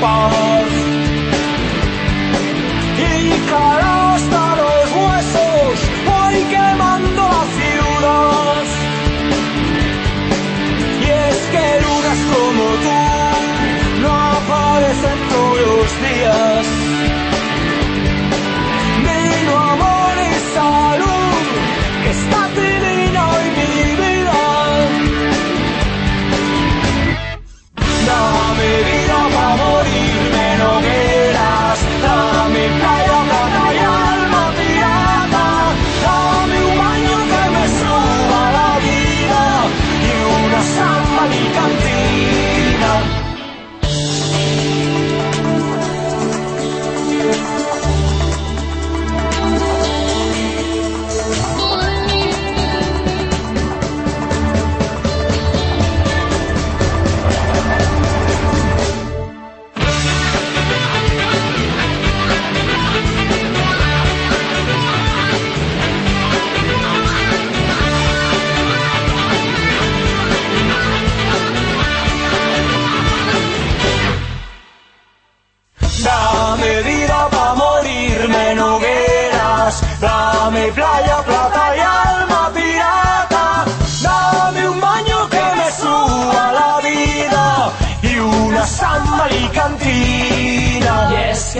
Y playa, plata y alma pirata. Dame un baño que me suba la vida y una samba alicantina. Y es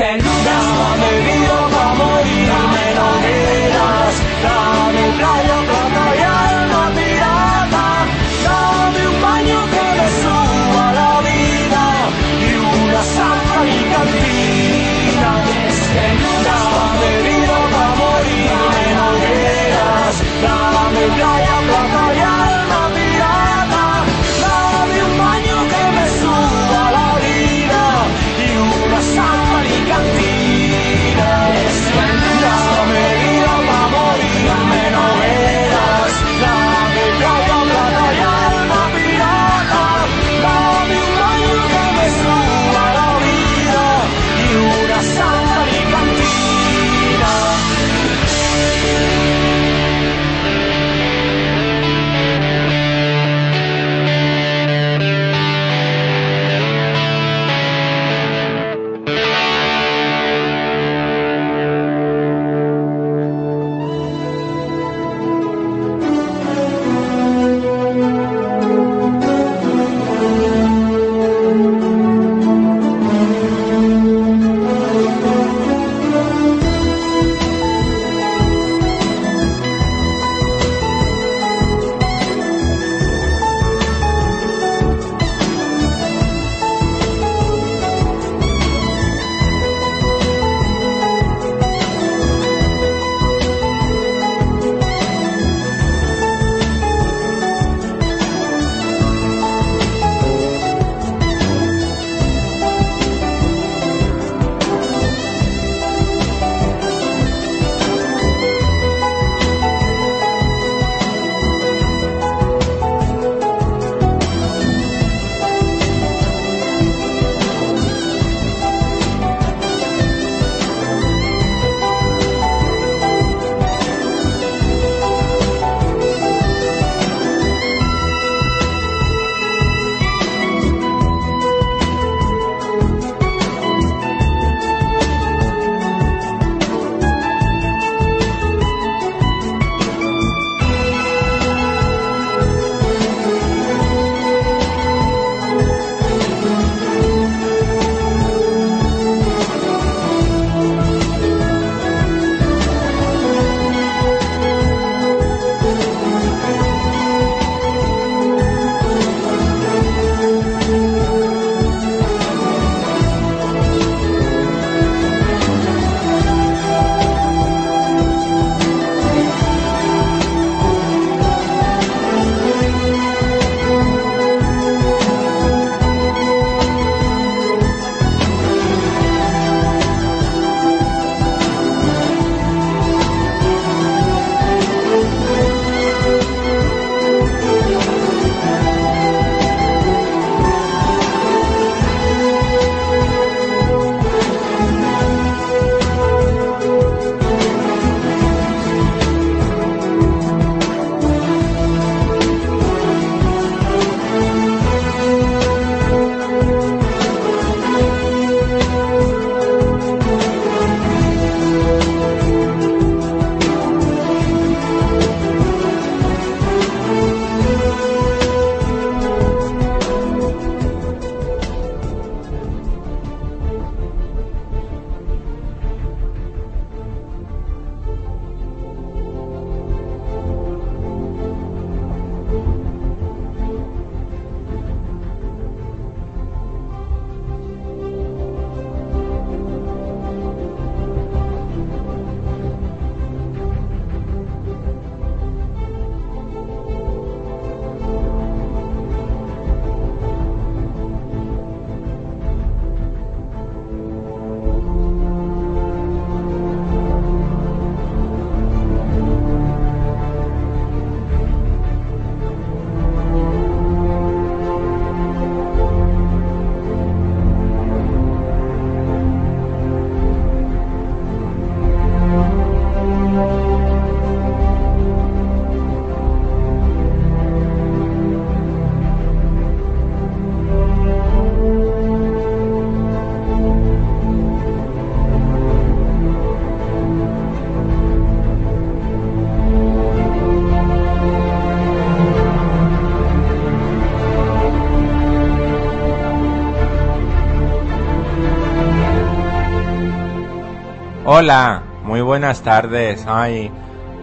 Hola, muy buenas tardes. Ay,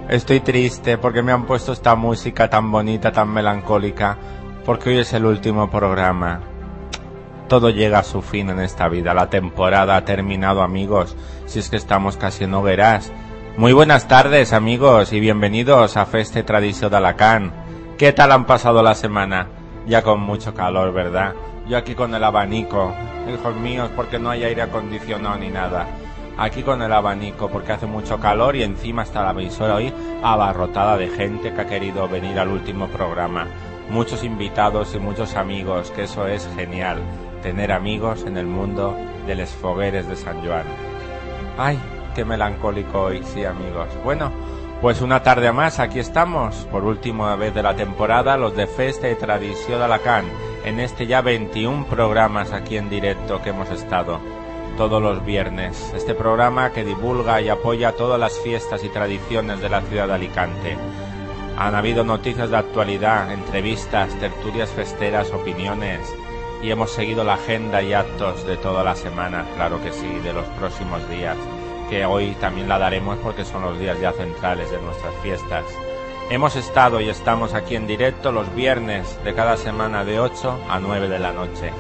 estoy triste porque me han puesto esta música tan bonita, tan melancólica, porque hoy es el último programa. Todo llega a su fin en esta vida. La temporada ha terminado, amigos. Si es que estamos casi en hogueras. Muy buenas tardes, amigos, y bienvenidos a Feste Tradición de Alacán. ¿Qué tal han pasado la semana? Ya con mucho calor, ¿verdad? Yo aquí con el abanico. Hijos míos, porque no hay aire acondicionado ni nada aquí con el abanico porque hace mucho calor y encima está la emisora hoy abarrotada de gente que ha querido venir al último programa. Muchos invitados y muchos amigos, que eso es genial, tener amigos en el mundo de los fogueres de San Juan. Ay, qué melancólico hoy, sí amigos. Bueno, pues una tarde más, aquí estamos, por última vez de la temporada, los de Festa y Tradición de Alacán, en este ya 21 programas aquí en directo que hemos estado todos los viernes. Este programa que divulga y apoya todas las fiestas y tradiciones de la ciudad de Alicante. Han habido noticias de actualidad, entrevistas, tertulias festeras, opiniones y hemos seguido la agenda y actos de toda la semana, claro que sí, de los próximos días, que hoy también la daremos porque son los días ya centrales de nuestras fiestas. Hemos estado y estamos aquí en directo los viernes de cada semana de 8 a 9 de la noche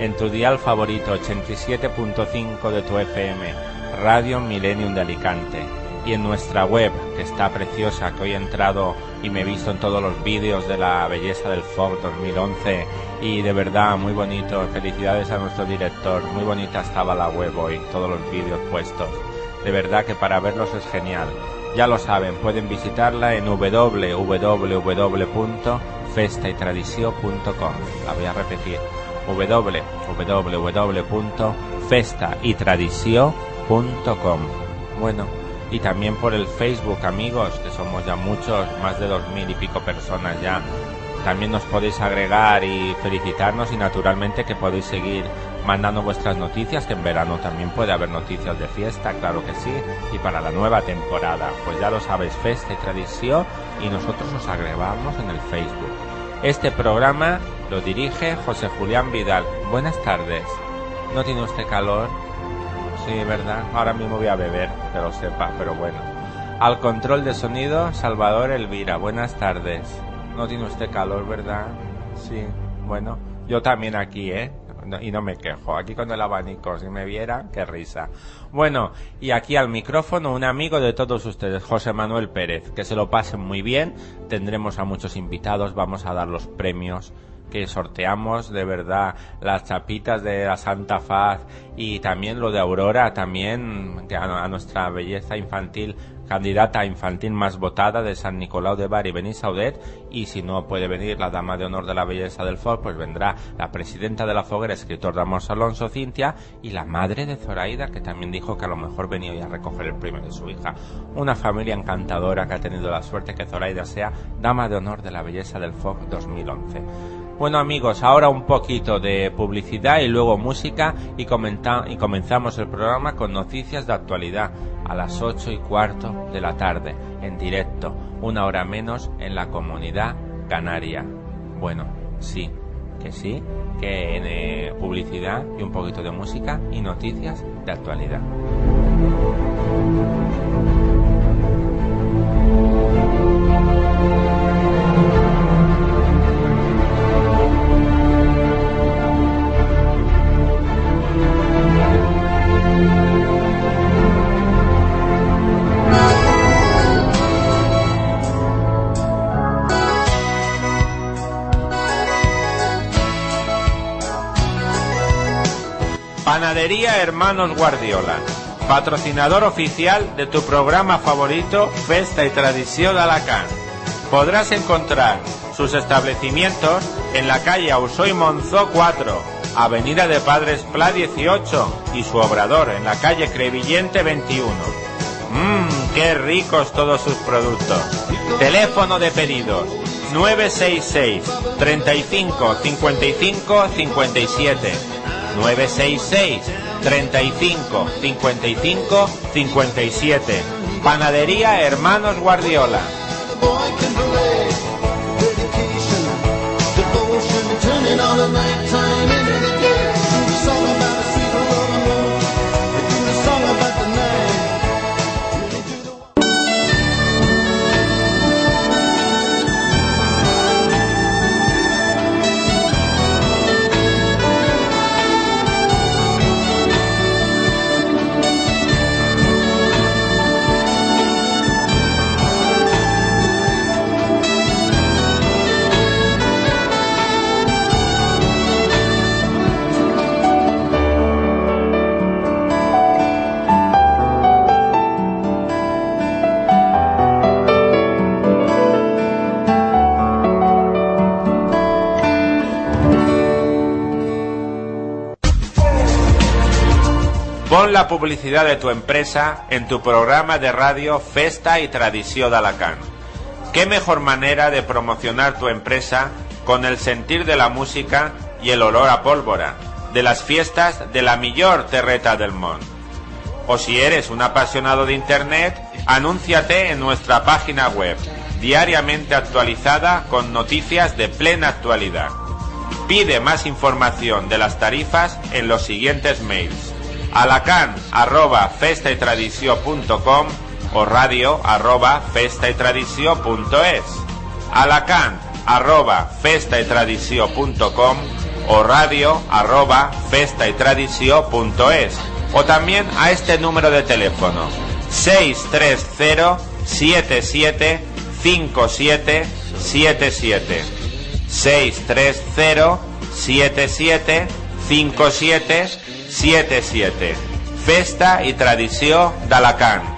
en tu dial favorito 87.5 de tu FM, Radio Millennium de Alicante, y en nuestra web, que está preciosa, que hoy he entrado y me he visto en todos los vídeos de la belleza del FOC 2011, y de verdad muy bonito, felicidades a nuestro director, muy bonita estaba la web hoy, todos los vídeos puestos, de verdad que para verlos es genial. Ya lo saben, pueden visitarla en www.festaytradicio.com. La voy a repetir www.festaytradicio.com. Bueno, y también por el Facebook, amigos, que somos ya muchos, más de dos mil y pico personas ya. También nos podéis agregar y felicitarnos y naturalmente que podéis seguir mandando vuestras noticias, que en verano también puede haber noticias de fiesta, claro que sí, y para la nueva temporada. Pues ya lo sabéis, Festa y Tradición, y nosotros os agregamos en el Facebook. Este programa lo dirige José Julián Vidal. Buenas tardes. ¿No tiene usted calor? Sí, ¿verdad? Ahora mismo voy a beber, que lo sepa, pero bueno. Al control de sonido, Salvador Elvira. Buenas tardes. ¿No tiene usted calor, verdad? Sí, bueno. Yo también aquí, ¿eh? y no me quejo. Aquí con el abanico, si me viera, qué risa. Bueno, y aquí al micrófono un amigo de todos ustedes, José Manuel Pérez. Que se lo pasen muy bien. Tendremos a muchos invitados, vamos a dar los premios que sorteamos de verdad las chapitas de la Santa Faz y también lo de Aurora, también a, nuestra belleza infantil candidata infantil más votada de San Nicolau de Bari, Saudet y si no puede venir la dama de honor de la belleza del FOR, pues vendrá la presidenta de la Foguera, escritor Damos Alonso Cintia, y la madre de Zoraida, que también dijo que a lo mejor venía a recoger el premio de su hija. Una familia encantadora que ha tenido la suerte que Zoraida sea dama de honor de la belleza del FOG 2011. Bueno amigos, ahora un poquito de publicidad y luego música y, y comenzamos el programa con noticias de actualidad a las ocho y cuarto de la tarde, en directo, una hora menos en la comunidad canaria. Bueno, sí, que sí, que en eh, publicidad y un poquito de música y noticias de actualidad. Panadería Hermanos Guardiola, patrocinador oficial de tu programa favorito Festa y Tradición Alacant. Podrás encontrar sus establecimientos en la calle Ausoy Monzó 4, Avenida de Padres Pla 18 y su obrador en la calle Crevillente 21. Mmm, qué ricos todos sus productos. Teléfono de pedidos 966 35 55 57 966 35 55 57. Panadería Hermanos Guardiola. Pon la publicidad de tu empresa en tu programa de radio Festa y Tradición de Alacant. ¿Qué mejor manera de promocionar tu empresa con el sentir de la música y el olor a pólvora de las fiestas de la mejor terreta del mundo? O si eres un apasionado de Internet, anúnciate en nuestra página web, diariamente actualizada con noticias de plena actualidad. Pide más información de las tarifas en los siguientes mails alacan arroba festa y o radio arroba festa y es. alacan arroba festa y o radio arroba festa y es. O también a este número de teléfono 630 77 57 77 630 77 57 77 Festa i tradició d'Alacant.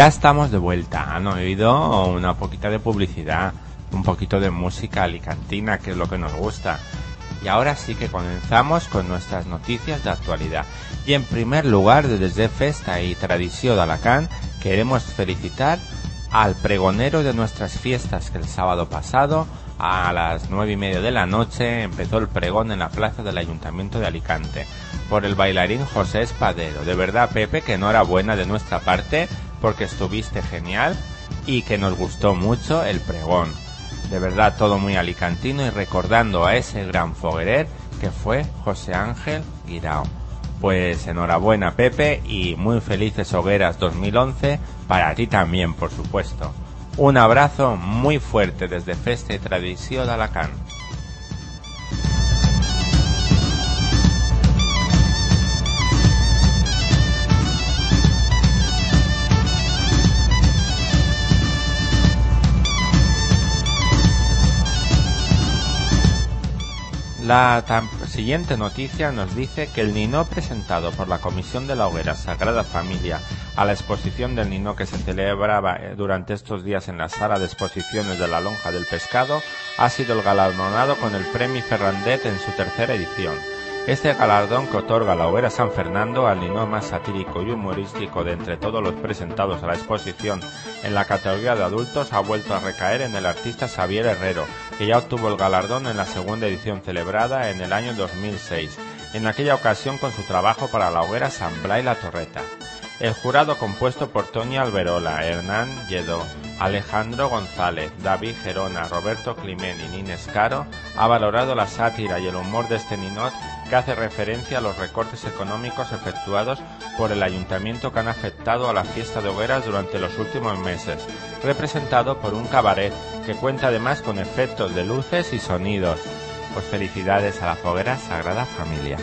Ya estamos de vuelta. Han oído una poquita de publicidad, un poquito de música alicantina, que es lo que nos gusta. Y ahora sí que comenzamos con nuestras noticias de actualidad. Y en primer lugar, desde Festa y Tradición de Alacant, queremos felicitar al pregonero de nuestras fiestas que el sábado pasado a las nueve y media de la noche empezó el pregón en la plaza del Ayuntamiento de Alicante por el bailarín José Espadero. De verdad, Pepe, que enhorabuena de nuestra parte porque estuviste genial y que nos gustó mucho el pregón. De verdad todo muy alicantino y recordando a ese gran foguerer que fue José Ángel Guirao. Pues enhorabuena Pepe y muy felices hogueras 2011 para ti también por supuesto. Un abrazo muy fuerte desde Feste Tradición de Alacant. La siguiente noticia nos dice que el Nino presentado por la Comisión de la Hoguera Sagrada Familia a la exposición del Nino que se celebraba eh, durante estos días en la sala de exposiciones de la Lonja del Pescado ha sido el galardonado con el Premio Ferrandet en su tercera edición. Este galardón que otorga la Hoguera San Fernando al Nino más satírico y humorístico de entre todos los presentados a la exposición en la categoría de adultos ha vuelto a recaer en el artista Xavier Herrero, que ya obtuvo el galardón en la segunda edición celebrada en el año 2006, en aquella ocasión con su trabajo para la hoguera San Blay La Torreta. El jurado compuesto por Tony Alberola, Hernán Lledó, Alejandro González, David Gerona, Roberto Climent y Nines Caro ha valorado la sátira y el humor de este ninot que hace referencia a los recortes económicos efectuados por el ayuntamiento que han afectado a la fiesta de hogueras durante los últimos meses, representado por un cabaret que cuenta además con efectos de luces y sonidos. Pues felicidades a la foguera Sagrada Familia.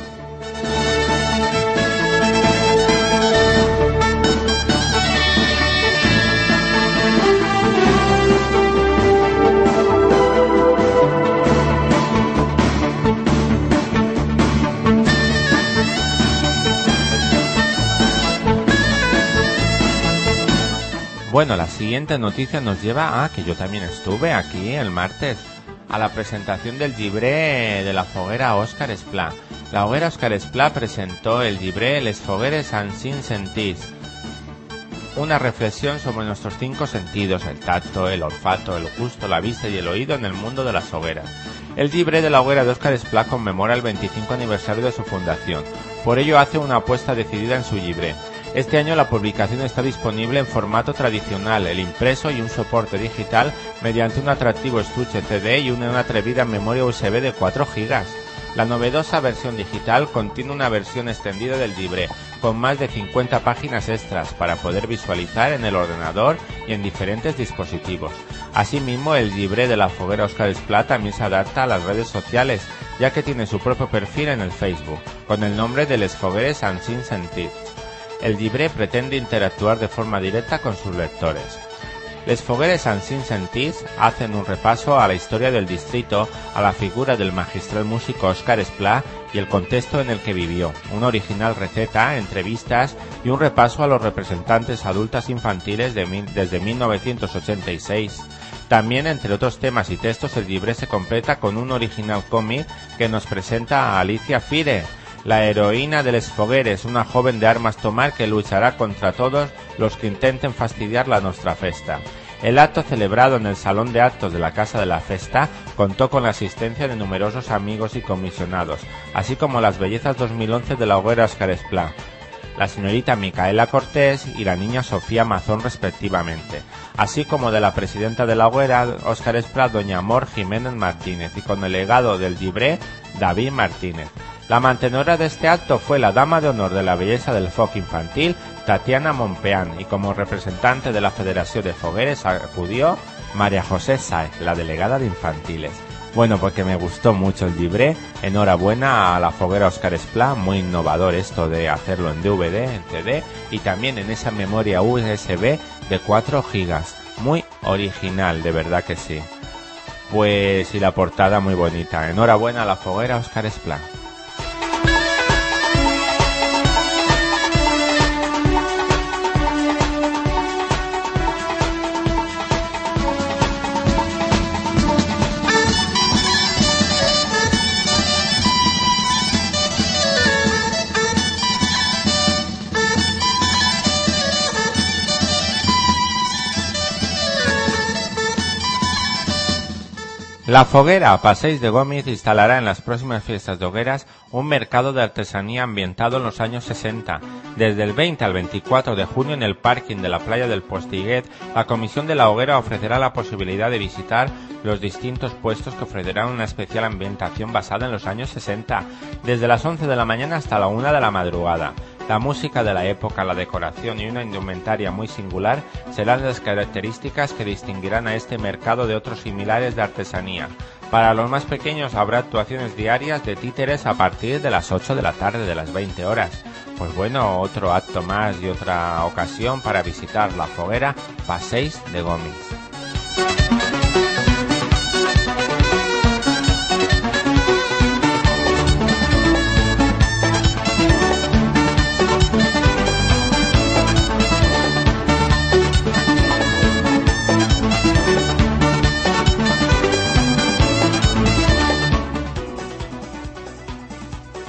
Bueno, la siguiente noticia nos lleva a que yo también estuve aquí el martes a la presentación del libre de la foguera Oscar Esplá. La hoguera Oscar Esplá presentó el libre Les Fogueres sin Sentís, una reflexión sobre nuestros cinco sentidos, el tacto, el olfato, el gusto, la vista y el oído en el mundo de las hogueras. El libre de la hoguera de Oscar Esplá conmemora el 25 aniversario de su fundación. Por ello hace una apuesta decidida en su libre. Este año la publicación está disponible en formato tradicional, el impreso y un soporte digital mediante un atractivo estuche CD y una atrevida memoria USB de 4 GB. La novedosa versión digital contiene una versión extendida del libre, con más de 50 páginas extras para poder visualizar en el ordenador y en diferentes dispositivos. Asimismo, el libre de la foguera Oscar Esplá también se adapta a las redes sociales, ya que tiene su propio perfil en el Facebook, con el nombre de Les Fogueres Sin Sentit. El libre pretende interactuar de forma directa con sus lectores. Les Fogueres Sin Sentís hacen un repaso a la historia del distrito, a la figura del magistral músico Oscar Esplá y el contexto en el que vivió, una original receta, entrevistas y un repaso a los representantes adultas infantiles desde 1986. También, entre otros temas y textos, el libre se completa con un original cómic que nos presenta a Alicia Fire, la heroína de Les Fogueres, una joven de armas tomar que luchará contra todos los que intenten fastidiar la nuestra festa. El acto celebrado en el Salón de Actos de la Casa de la Festa contó con la asistencia de numerosos amigos y comisionados, así como las bellezas 2011 de la hoguera Oscar Esplá, la señorita Micaela Cortés y la niña Sofía Mazón respectivamente, así como de la presidenta de la hoguera Oscar Esplá, doña Amor Jiménez Martínez, y con el legado del libre David Martínez. La mantenedora de este acto fue la dama de honor de la belleza del foc infantil, Tatiana Monpeán, y como representante de la Federación de Fogueres acudió María José Sáez, la delegada de infantiles. Bueno, porque me gustó mucho el libre. Enhorabuena a la foguera Oscar Esplá, muy innovador esto de hacerlo en DVD, en CD y también en esa memoria USB de 4 gigas. Muy original, de verdad que sí. Pues y la portada muy bonita. Enhorabuena a la foguera Oscar Esplá. 'La Foguera' Paseis de Gómez instalará en las próximas fiestas de hogueras un mercado de artesanía ambientado en los años 60. Desde el 20 al 24 de junio en el parking de la playa del Postiguet, la Comisión de la Hoguera ofrecerá la posibilidad de visitar los distintos puestos que ofrecerán una especial ambientación basada en los años 60, desde las 11 de la mañana hasta la 1 de la madrugada. La música de la época, la decoración y una indumentaria muy singular serán las características que distinguirán a este mercado de otros similares de artesanía. Para los más pequeños habrá actuaciones diarias de títeres a partir de las 8 de la tarde de las 20 horas. Pues bueno, otro acto más y otra ocasión para visitar la foguera Paseis de Gómez.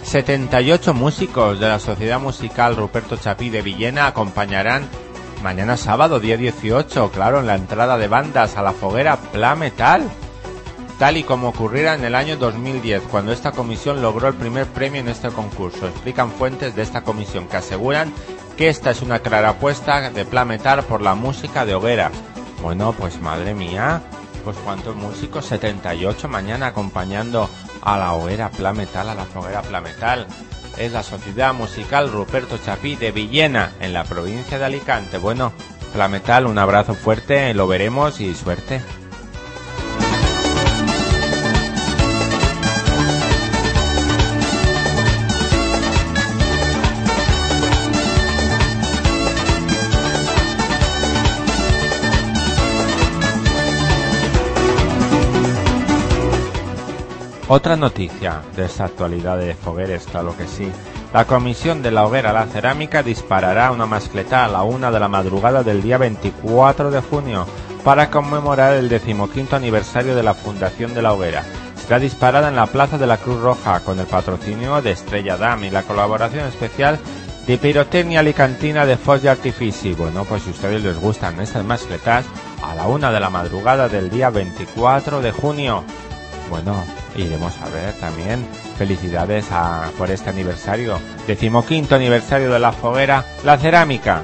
78 músicos de la Sociedad Musical Ruperto Chapí de Villena acompañarán mañana sábado, día 18, claro, en la entrada de bandas a la foguera Pla Metal. Tal y como ocurriera en el año 2010, cuando esta comisión logró el primer premio en este concurso. Explican fuentes de esta comisión que aseguran que esta es una clara apuesta de Pla Metal por la música de hoguera. Bueno, pues madre mía, pues cuántos músicos, 78 mañana acompañando a la hoguera Plametal, a la foguera Plametal. Es la Sociedad Musical Ruperto Chapí de Villena, en la provincia de Alicante. Bueno, Plametal, un abrazo fuerte, lo veremos y suerte. Otra noticia de esta actualidad de Fogueres, lo que sí. La comisión de la hoguera La Cerámica disparará una mascleta a la una de la madrugada del día 24 de junio para conmemorar el decimoquinto aniversario de la fundación de la hoguera. Será disparada en la Plaza de la Cruz Roja con el patrocinio de Estrella Dam y la colaboración especial de Pirotecnia Alicantina de Foz de Artifici. Bueno, pues si ustedes les gustan estas mascletas, a la una de la madrugada del día 24 de junio. Bueno, iremos a ver también. Felicidades por este aniversario, decimoquinto aniversario de la foguera, la cerámica.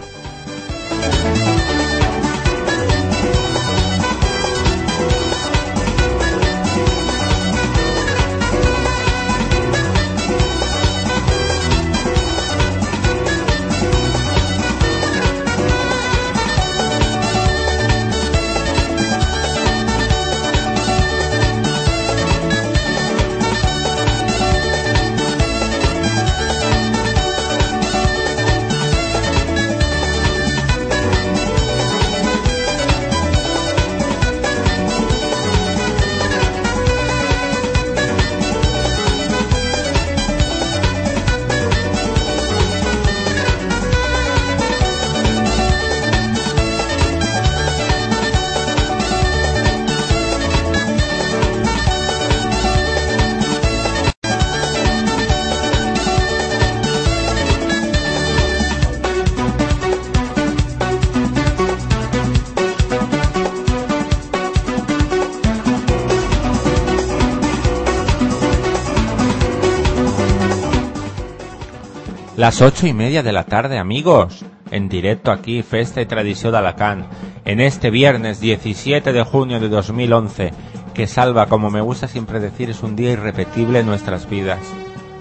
Las ocho y media de la tarde, amigos. En directo aquí, Festa y Tradición de Alacant. En este viernes 17 de junio de 2011. Que salva, como me gusta siempre decir, es un día irrepetible en nuestras vidas.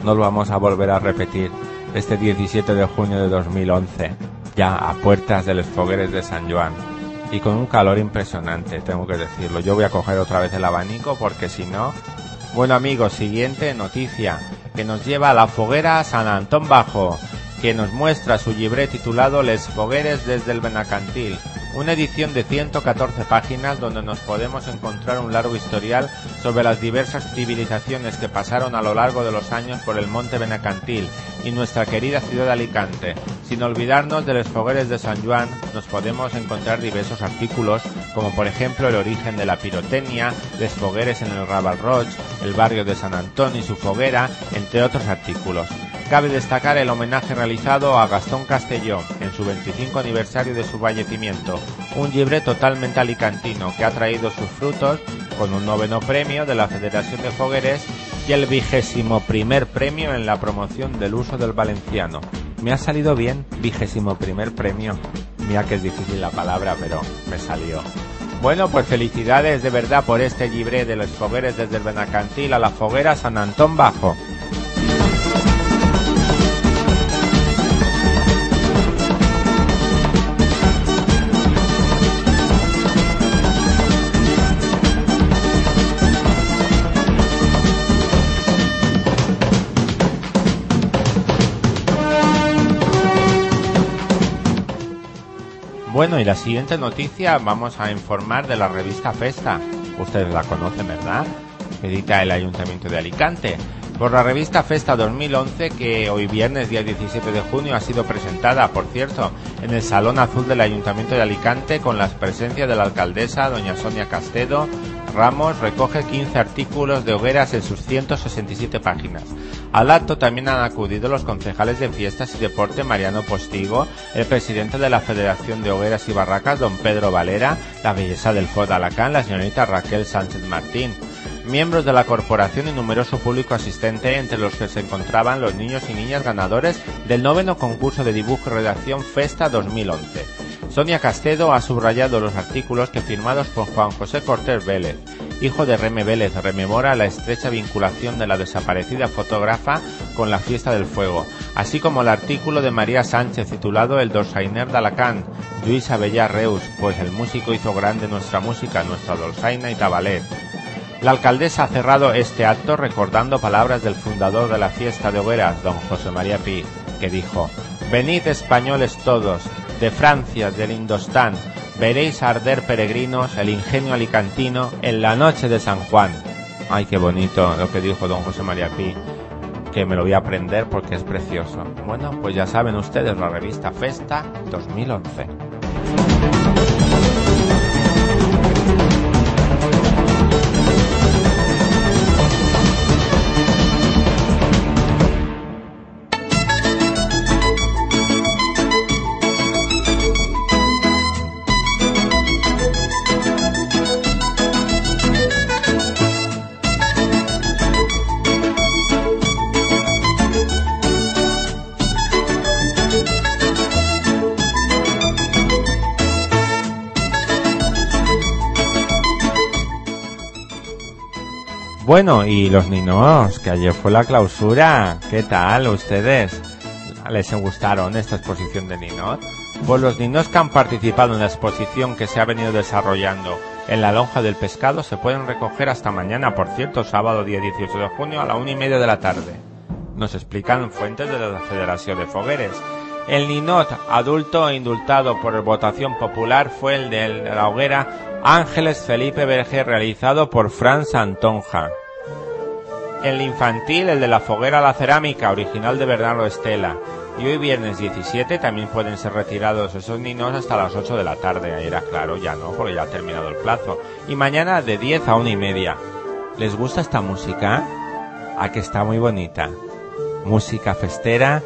No lo vamos a volver a repetir. Este 17 de junio de 2011. Ya a puertas de los fogueres de San Juan. Y con un calor impresionante, tengo que decirlo. Yo voy a coger otra vez el abanico porque si no... Bueno amigos, siguiente noticia que nos lleva a la foguera San Antón Bajo, que nos muestra su libre titulado Les Fogueres desde el Benacantil, una edición de 114 páginas donde nos podemos encontrar un largo historial sobre las diversas civilizaciones que pasaron a lo largo de los años por el monte Benacantil y nuestra querida ciudad de Alicante. Sin olvidarnos de los fogueres de San Juan, nos podemos encontrar diversos artículos, como por ejemplo el origen de la pirotecnia, los fogueres en el Raval Roig, el barrio de San Antón y su foguera, entre otros artículos. Cabe destacar el homenaje realizado a Gastón Castelló en su 25 aniversario de su fallecimiento, un libre totalmente alicantino que ha traído sus frutos con un noveno premio de la Federación de Fogueres y el vigésimo primer premio en la promoción del uso del valenciano. Me ha salido bien, vigésimo primer premio. Mira que es difícil la palabra, pero me salió. Bueno, pues felicidades de verdad por este libre de los fogueres desde el Benacantil a la foguera San Antón Bajo. Bueno, y la siguiente noticia vamos a informar de la revista Festa. Ustedes la conocen, ¿verdad? Edita el Ayuntamiento de Alicante. Por la revista Festa 2011, que hoy viernes, día 17 de junio, ha sido presentada, por cierto, en el Salón Azul del Ayuntamiento de Alicante con la presencia de la alcaldesa, doña Sonia Castedo, Ramos recoge 15 artículos de hogueras en sus 167 páginas. Al acto también han acudido los concejales de Fiestas y Deporte Mariano Postigo, el presidente de la Federación de Hogueras y Barracas don Pedro Valera, la belleza del Ford Alacán la señorita Raquel Sánchez Martín, miembros de la corporación y numeroso público asistente entre los que se encontraban los niños y niñas ganadores del noveno concurso de dibujo y redacción Festa 2011. Sonia Castedo ha subrayado los artículos que firmados por Juan José Cortés Vélez, hijo de Reme Vélez, rememora la estrecha vinculación de la desaparecida fotógrafa con la fiesta del fuego, así como el artículo de María Sánchez titulado El Dolzainer de Alacant, Luis Abellar Reus, pues el músico hizo grande nuestra música, nuestra Dolzaina y Tabalet. La alcaldesa ha cerrado este acto recordando palabras del fundador de la fiesta de hogueras, don José María Pi, que dijo, Venid españoles todos, de Francia, del Indostán, veréis arder peregrinos el ingenio alicantino en la noche de San Juan. Ay, qué bonito lo que dijo don José María Pi. que me lo voy a aprender porque es precioso. Bueno, pues ya saben ustedes, la revista Festa 2011. Bueno, y los niños, que ayer fue la clausura, ¿qué tal ustedes? ¿Les gustaron esta exposición de niños? Pues los niños que han participado en la exposición que se ha venido desarrollando en la lonja del pescado se pueden recoger hasta mañana, por cierto, sábado día 18 de junio a la una y media de la tarde. Nos explican fuentes de la Federación de Fogueres. El ninot adulto indultado por votación popular fue el de la hoguera Ángeles Felipe Berger realizado por Franz Antonja. El infantil, el de la foguera a la cerámica, original de Bernardo Estela. Y hoy viernes 17 también pueden ser retirados esos niños hasta las 8 de la tarde. Ahí era claro, ya no, porque ya ha terminado el plazo. Y mañana de 10 a 1 y media. ¿Les gusta esta música? A que está muy bonita. Música festera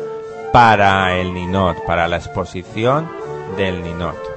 para el Ninot, para la exposición del Ninot.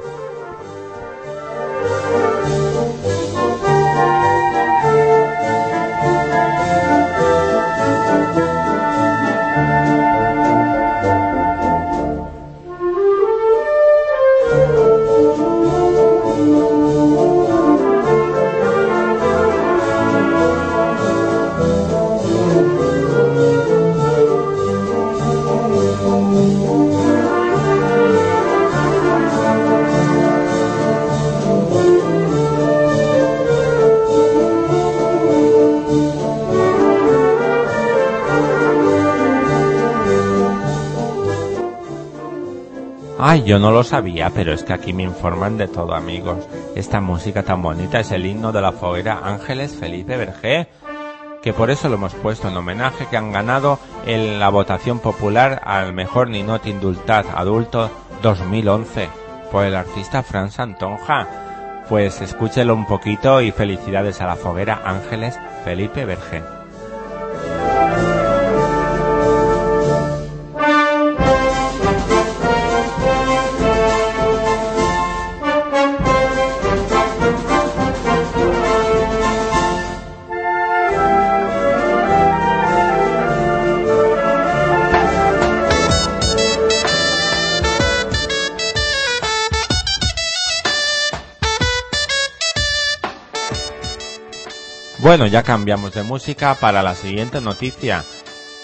Ay, yo no lo sabía, pero es que aquí me informan de todo, amigos. Esta música tan bonita es el himno de la foguera Ángeles Felipe Vergé, que por eso lo hemos puesto en homenaje, que han ganado en la votación popular al mejor Ninot Indultat Adulto 2011 por el artista Franz Antonja. Pues escúchelo un poquito y felicidades a la foguera Ángeles Felipe Vergé. Bueno, ya cambiamos de música para la siguiente noticia,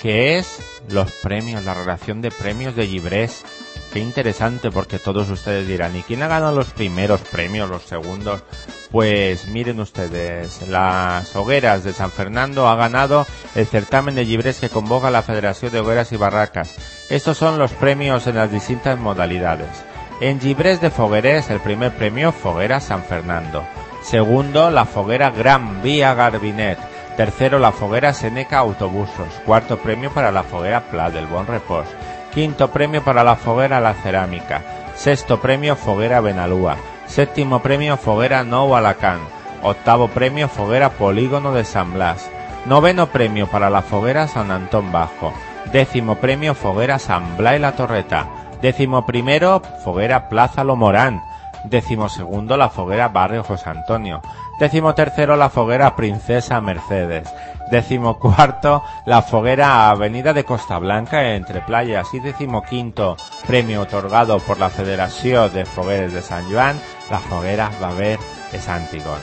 que es los premios, la relación de premios de Gibrés. Qué interesante porque todos ustedes dirán, ¿y quién ha ganado los primeros premios, los segundos? Pues miren ustedes, las hogueras de San Fernando ha ganado el certamen de Gibrés que convoca la Federación de Hogueras y Barracas. Estos son los premios en las distintas modalidades. En Gibrés de Foguerés, el primer premio Foguera San Fernando. Segundo, la foguera Gran Vía Garbinet. Tercero, la foguera Seneca Autobusos. Cuarto premio para la foguera Pla del Bon Repos. Quinto premio para la foguera La Cerámica. Sexto premio Foguera Benalúa. Séptimo premio Foguera Nou Alacán. Octavo premio Foguera Polígono de San Blas. Noveno premio para la foguera San Antón Bajo. Décimo premio Foguera San Blas y la Torreta. Décimo primero Foguera Plaza Lomorán. Décimo segundo, la foguera Barrio José Antonio. Décimo tercero, la foguera Princesa Mercedes. Décimo cuarto, la foguera Avenida de Costa Blanca entre playas. Y décimo quinto, premio otorgado por la Federación de Fogueres de San Juan, la foguera Baber de Santigons.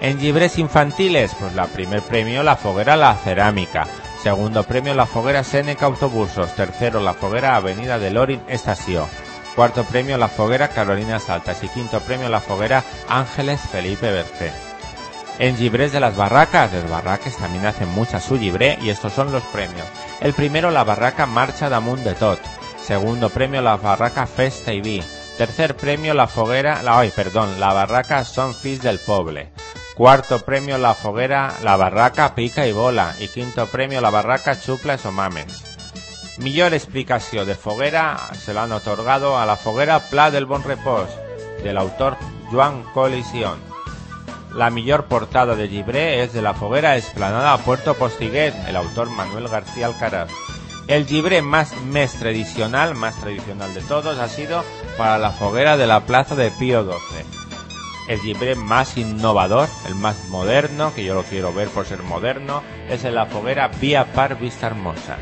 En libres infantiles, pues la primer premio, la foguera La Cerámica. Segundo premio, la foguera Seneca Autobusos. Tercero, la foguera Avenida de Lorin Estación. Cuarto premio la foguera Carolina Saltas y quinto premio la foguera Ángeles Felipe Bercé. En Gibrés de las Barracas, las barracas también hacen mucha su gibré y estos son los premios. El primero la barraca Marcha Damunt de Tot. Segundo premio la barraca Festa y Vi. Tercer premio la foguera, la, ay, perdón, la barraca Son Fis del Poble. Cuarto premio la foguera, la barraca pica y bola. Y quinto premio la barraca chuples o mames. Millor explicación de foguera se lo han otorgado a la foguera Pla del Bon Repos, del autor Joan Colisión. La millor portada de Gibré es de la foguera Esplanada a Puerto Postiguet, el autor Manuel García Alcaraz. El gibré más, más tradicional, más tradicional de todos, ha sido para la foguera de la plaza de Pío XII. El gibré más innovador, el más moderno, que yo lo quiero ver por ser moderno, es en la foguera Vía Par Vista Hermosa.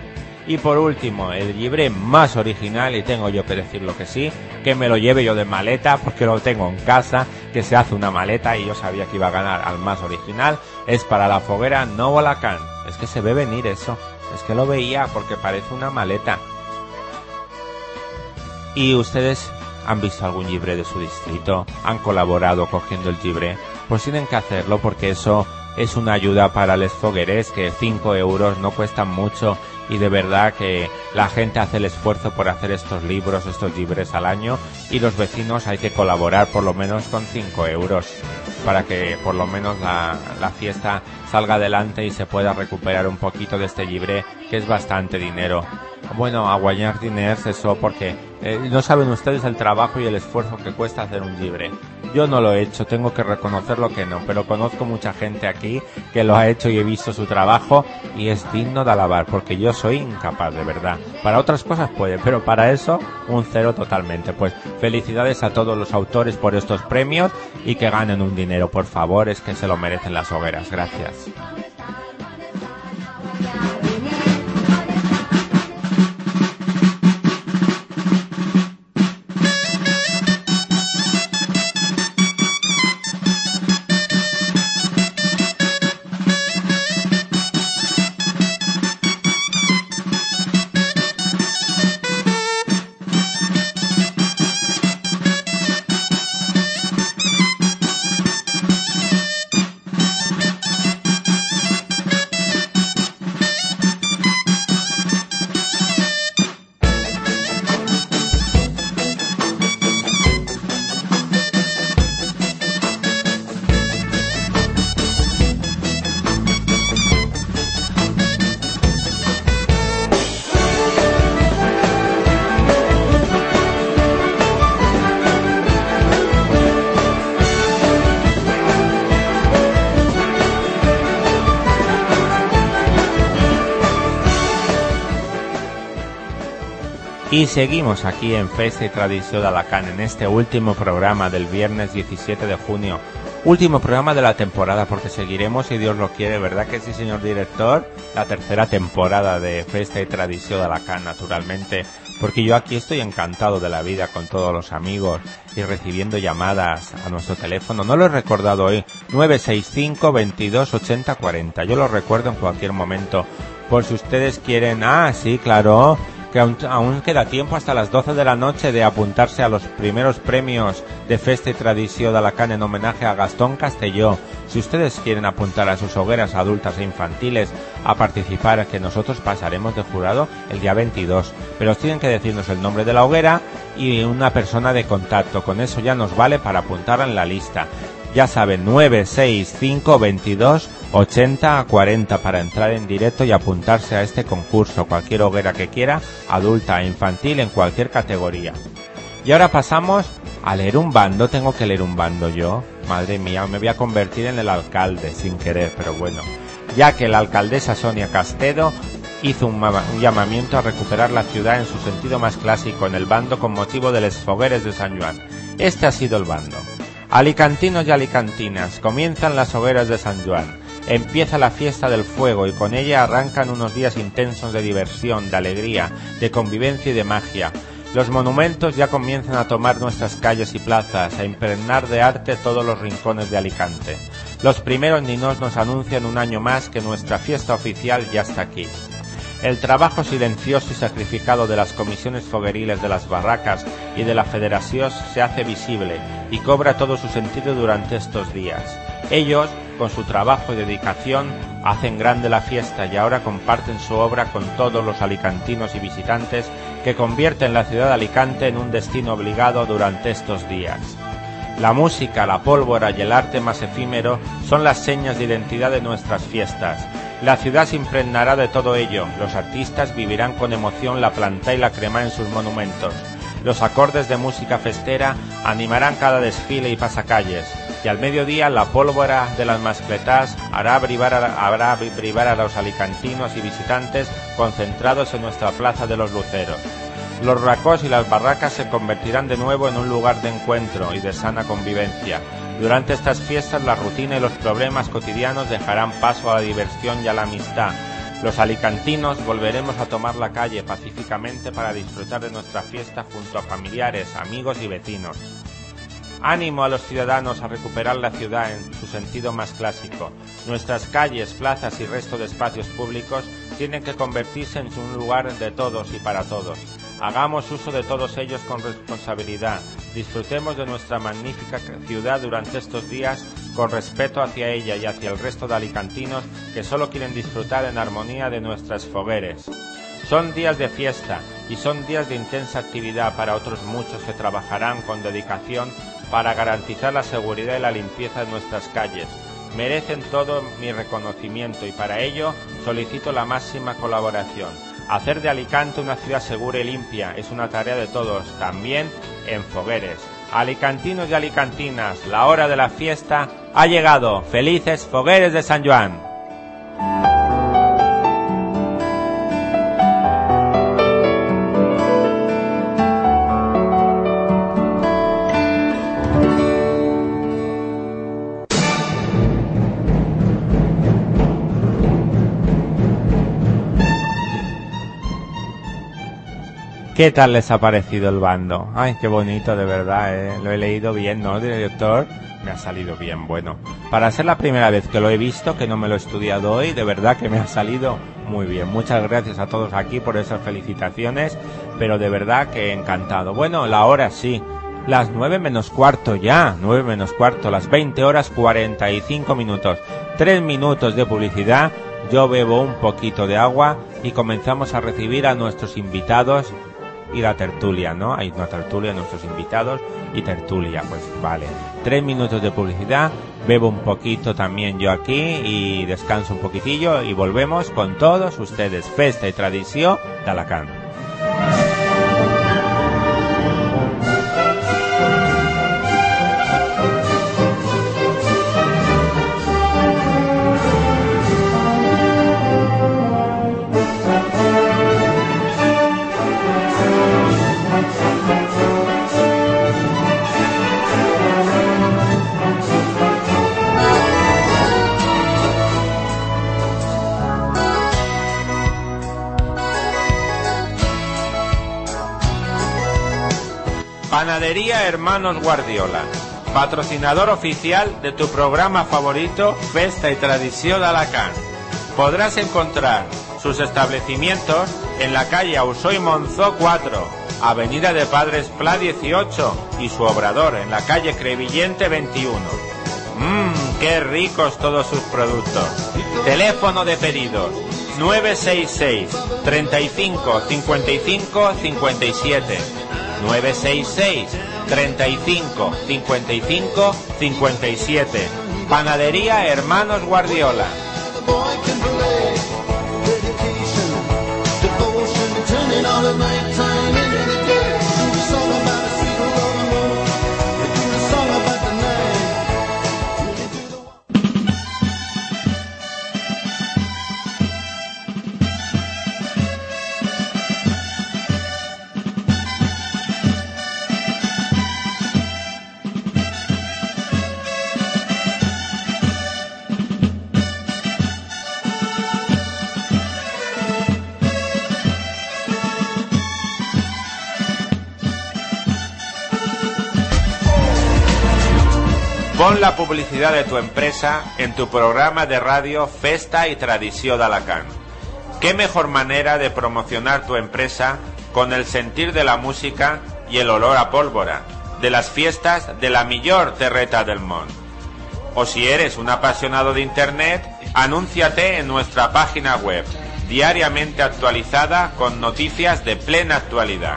Y por último, el libre más original, y tengo yo que decir lo que sí, que me lo lleve yo de maleta, porque lo tengo en casa, que se hace una maleta y yo sabía que iba a ganar al más original, es para la foguera No Volacán. Es que se ve venir eso, es que lo veía porque parece una maleta. ¿Y ustedes han visto algún libre de su distrito? ¿Han colaborado cogiendo el libre? Pues tienen que hacerlo porque eso es una ayuda para los fogueres que 5 euros no cuestan mucho y de verdad que la gente hace el esfuerzo por hacer estos libros, estos libres al año y los vecinos hay que colaborar por lo menos con 5 euros para que por lo menos la, la, fiesta salga adelante y se pueda recuperar un poquito de este libre que es bastante dinero. Bueno, a guañar dinero eso porque eh, no saben ustedes el trabajo y el esfuerzo que cuesta hacer un libre. Yo no lo he hecho, tengo que reconocer lo que no, pero conozco mucha gente aquí que lo ha hecho y he visto su trabajo y es digno de alabar porque yo soy incapaz de verdad. Para otras cosas puede, pero para eso un cero totalmente. Pues felicidades a todos los autores por estos premios y que ganen un dinero, por favor, es que se lo merecen las hogueras. Gracias. Y seguimos aquí en Festa y Tradición de Alacán en este último programa del viernes 17 de junio. Último programa de la temporada porque seguiremos, si Dios lo quiere, ¿verdad que sí, señor director? La tercera temporada de Festa y Tradición de Alacán, naturalmente. Porque yo aquí estoy encantado de la vida con todos los amigos y recibiendo llamadas a nuestro teléfono. No lo he recordado hoy. 965 22 80 40. Yo lo recuerdo en cualquier momento. Por si ustedes quieren, ah, sí, claro que aún, queda tiempo hasta las 12 de la noche de apuntarse a los primeros premios de Festa y Tradición de Alacán en homenaje a Gastón Castelló. Si ustedes quieren apuntar a sus hogueras adultas e infantiles a participar, que nosotros pasaremos de jurado el día 22, pero tienen que decirnos el nombre de la hoguera y una persona de contacto. Con eso ya nos vale para apuntar en la lista. Ya saben, 965 22 80 a 40 para entrar en directo y apuntarse a este concurso, cualquier hoguera que quiera, adulta infantil en cualquier categoría. Y ahora pasamos a leer un bando, tengo que leer un bando yo. Madre mía, me voy a convertir en el alcalde sin querer, pero bueno. Ya que la alcaldesa Sonia Castedo hizo un, un, llamamiento a recuperar la ciudad en su sentido más clásico en el bando con motivo de los fogueres de San Juan. Este ha sido el bando. Alicantinos y alicantinas, comienzan las hogueras de San Juan. Empieza la fiesta del fuego y con ella arrancan unos días intensos de diversión, de alegría, de convivencia y de magia. Los monumentos ya comienzan a tomar nuestras calles y plazas, a impregnar de arte todos los rincones de Alicante. Los primeros ninos nos anuncian un año más que nuestra fiesta oficial ya está aquí. El trabajo silencioso y sacrificado de las comisiones fogueriles de las barracas y de la federación se hace visible y cobra todo su sentido durante estos días. Ellos, con su trabajo y dedicación, hacen grande la fiesta y ahora comparten su obra con todos los alicantinos y visitantes que convierten la ciudad de Alicante en un destino obligado durante estos días. La música, la pólvora y el arte más efímero son las señas de identidad de nuestras fiestas. La ciudad se impregnará de todo ello. Los artistas vivirán con emoción la planta y la crema en sus monumentos. Los acordes de música festera animarán cada desfile y pasacalles. Y al mediodía la pólvora de las mascletas hará brivar a, a los alicantinos y visitantes concentrados en nuestra plaza de los luceros. Los racos y las barracas se convertirán de nuevo en un lugar de encuentro y de sana convivencia. Durante estas fiestas la rutina y los problemas cotidianos dejarán paso a la diversión y a la amistad. Los alicantinos volveremos a tomar la calle pacíficamente para disfrutar de nuestra fiesta junto a familiares, amigos y vecinos. Ánimo a los ciudadanos a recuperar la ciudad en su sentido más clásico. Nuestras calles, plazas y resto de espacios públicos tienen que convertirse en un lugar de todos y para todos. Hagamos uso de todos ellos con responsabilidad. Disfrutemos de nuestra magnífica ciudad durante estos días con respeto hacia ella y hacia el resto de alicantinos que solo quieren disfrutar en armonía de nuestras fogueres. Son días de fiesta y son días de intensa actividad para otros muchos que trabajarán con dedicación para garantizar la seguridad y la limpieza de nuestras calles. Merecen todo mi reconocimiento y para ello solicito la máxima colaboración. Hacer de Alicante una ciudad segura y limpia es una tarea de todos, también en Fogueres. Alicantinos y alicantinas, la hora de la fiesta ha llegado. Felices Fogueres de San Juan. ¿Qué tal les ha parecido el bando? Ay, qué bonito, de verdad, ¿eh? Lo he leído bien, ¿no, director? Me ha salido bien, bueno. Para ser la primera vez que lo he visto, que no me lo he estudiado hoy, de verdad que me ha salido muy bien. Muchas gracias a todos aquí por esas felicitaciones, pero de verdad que encantado. Bueno, la hora sí. Las nueve menos cuarto ya, nueve menos cuarto, las 20 horas 45 minutos. Tres minutos de publicidad, yo bebo un poquito de agua y comenzamos a recibir a nuestros invitados y la tertulia, ¿no? Hay una tertulia, nuestros invitados y tertulia, pues vale. Tres minutos de publicidad, bebo un poquito también yo aquí y descanso un poquitillo y volvemos con todos ustedes. Festa y tradición de. Panadería Hermanos Guardiola, patrocinador oficial de tu programa favorito Festa y Tradición de Alacant. Podrás encontrar sus establecimientos en la calle Ausoy Monzó 4, Avenida de Padres Pla 18 y su obrador en la calle Crevillente 21. Mmm, qué ricos todos sus productos. Teléfono de pedidos 966 35 55 57 966 35 55 57. Panadería Hermanos Guardiola. La publicidad de tu empresa en tu programa de radio Festa y Tradición de Alacant. ¿Qué mejor manera de promocionar tu empresa con el sentir de la música y el olor a pólvora de las fiestas de la mejor terreta del mundo? O si eres un apasionado de Internet, anúnciate en nuestra página web, diariamente actualizada con noticias de plena actualidad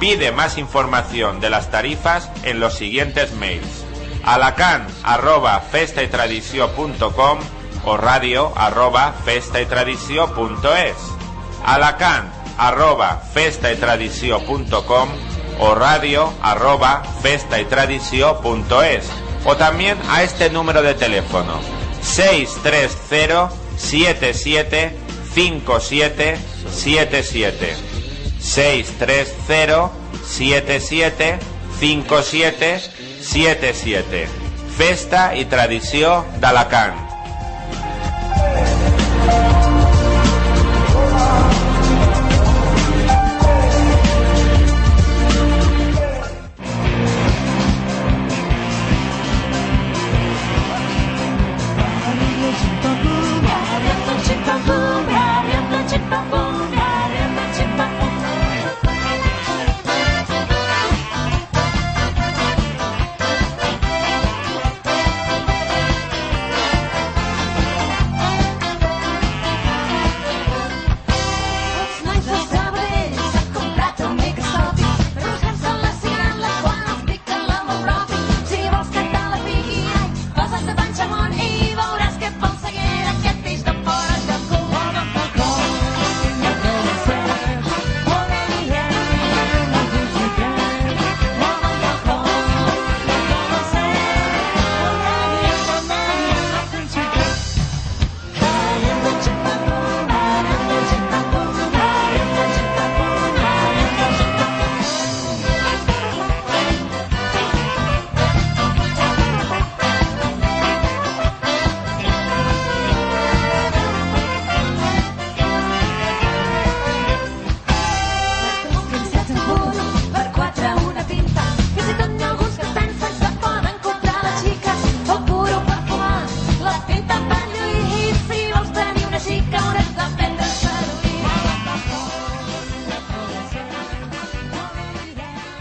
Pide más información de las tarifas en los siguientes mails. Alacan arroba festaytradició.com o radio arroba festaytradició.es. Alacan arroba festaytradició.com o radio arroba festaytradició.es o también a este número de teléfono 630 77 57 77 630 77 57 77 Festa i tradició d'Alacant. Els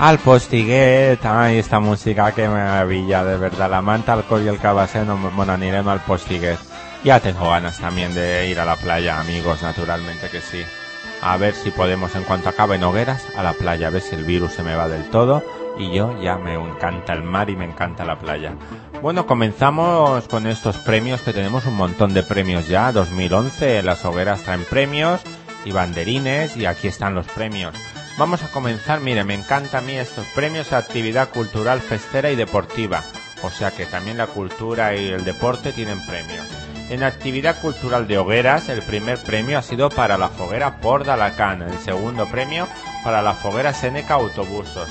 Al postiguet, ay, esta música, qué maravilla, de verdad. La manta, alcohol y el cabasé, no bueno, anirem al postiguet. Ya tengo ganas también de ir a la playa, amigos, naturalmente que sí. A ver si podemos, en cuanto acaben hogueras, a la playa, a ver si el virus se me va del todo. Y yo ya me encanta el mar y me encanta la playa. Bueno, comenzamos con estos premios, que tenemos un montón de premios ya. 2011, las hogueras traen premios y banderines, y aquí están los premios. Vamos a comenzar, mire, me encanta a mí estos premios a actividad cultural, festera y deportiva. O sea que también la cultura y el deporte tienen premios. En actividad cultural de hogueras, el primer premio ha sido para la foguera Port d'Alacant, el segundo premio para la foguera Seneca Autobusos,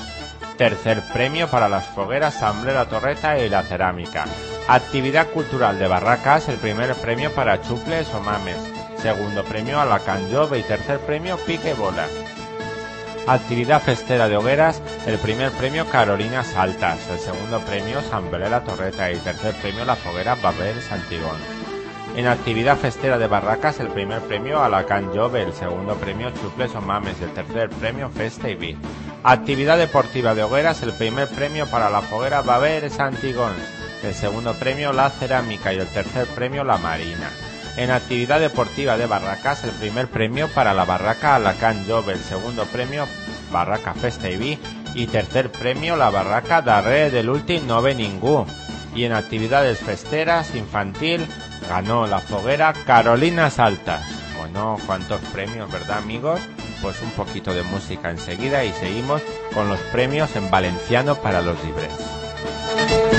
tercer premio para las fogueras Samble la Torreta y la Cerámica. Actividad cultural de Barracas, el primer premio para Chuples o Mames, segundo premio a la Canjove y tercer premio Pique Bola. Actividad festera de hogueras, el primer premio Carolinas Altas, el segundo premio San Belén la Torreta y tercer premio la foguera Babel Santigón. En actividad festera de barracas, el primer premio a la Can Jove, el segundo premio Chuples o Mames y el tercer premio Festa y Vi. Actividad deportiva de hogueras, el primer premio para la foguera Babel Santigón, el segundo premio La Cerámica y el tercer premio La Marina. En actividad deportiva de barracas, el primer premio para la barraca Alacant Jove, el segundo premio Barraca Festa y tercer premio la barraca Darrere del últim no ve ningú. Y en actividades festeras infantil ganó la foguera Carolinas Altas. Bueno, cuántos premios, ¿verdad amigos? Pues un poquito de música enseguida y seguimos con los premios en valenciano para los libres.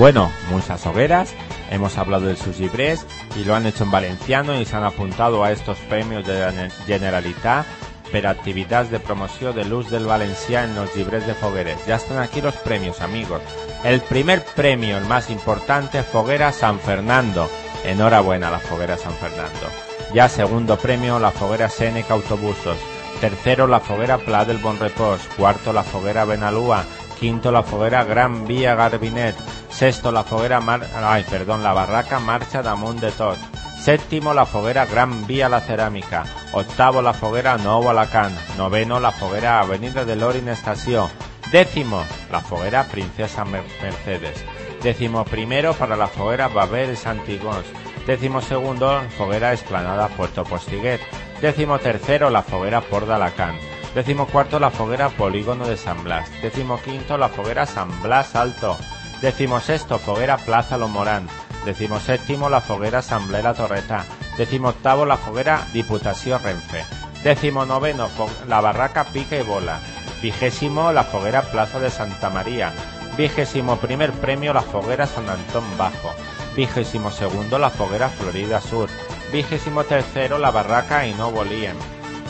Bueno, muchas hogueras, hemos hablado de sus libres y lo han hecho en valenciano y se han apuntado a estos premios de la Generalitat per actividades de promoción de luz del valencià en los libres de fogueres. Ya están aquí los premios, amigos. El primer premio, el más importante, Foguera San Fernando. Enhorabuena a la Foguera San Fernando. Ya segundo premio, la Foguera Seneca Autobusos. Tercero, la Foguera Pla del Bon Repòs. Cuarto, la Foguera Benalúa. Quinto, la Foguera Gran Vía Garbinet. Sexto, la Foguera. Ay, perdón, la Barraca Marcha damunt de tot. Séptimo, la foguera Gran Vía La Cerámica. Octavo, la foguera Novo Alacant. Noveno, la foguera Avenida de Lorin Estación. Décimo, la foguera Princesa Mer- Mercedes. Décimo primero para la foguera Babel Santigons. Décimo segundo, foguera Esplanada Puerto Postiguet. Décimo tercero, la foguera Port de Alacant. Décimo cuarto, la foguera Polígono de San Blas. Décimo quinto, la foguera San Blas Alto. Décimo sexto, foguera Plaza Lomorán. Décimo séptimo, la foguera Asamblea Torreta. Décimo octavo, la foguera Diputación Renfe. Décimo noveno, fo- la barraca Pica y Bola. Vigésimo, la foguera Plaza de Santa María. Vigésimo primer premio, la foguera San Antón Bajo. Vigésimo segundo, la foguera Florida Sur. Vigésimo tercero, la barraca Hinovo Liem.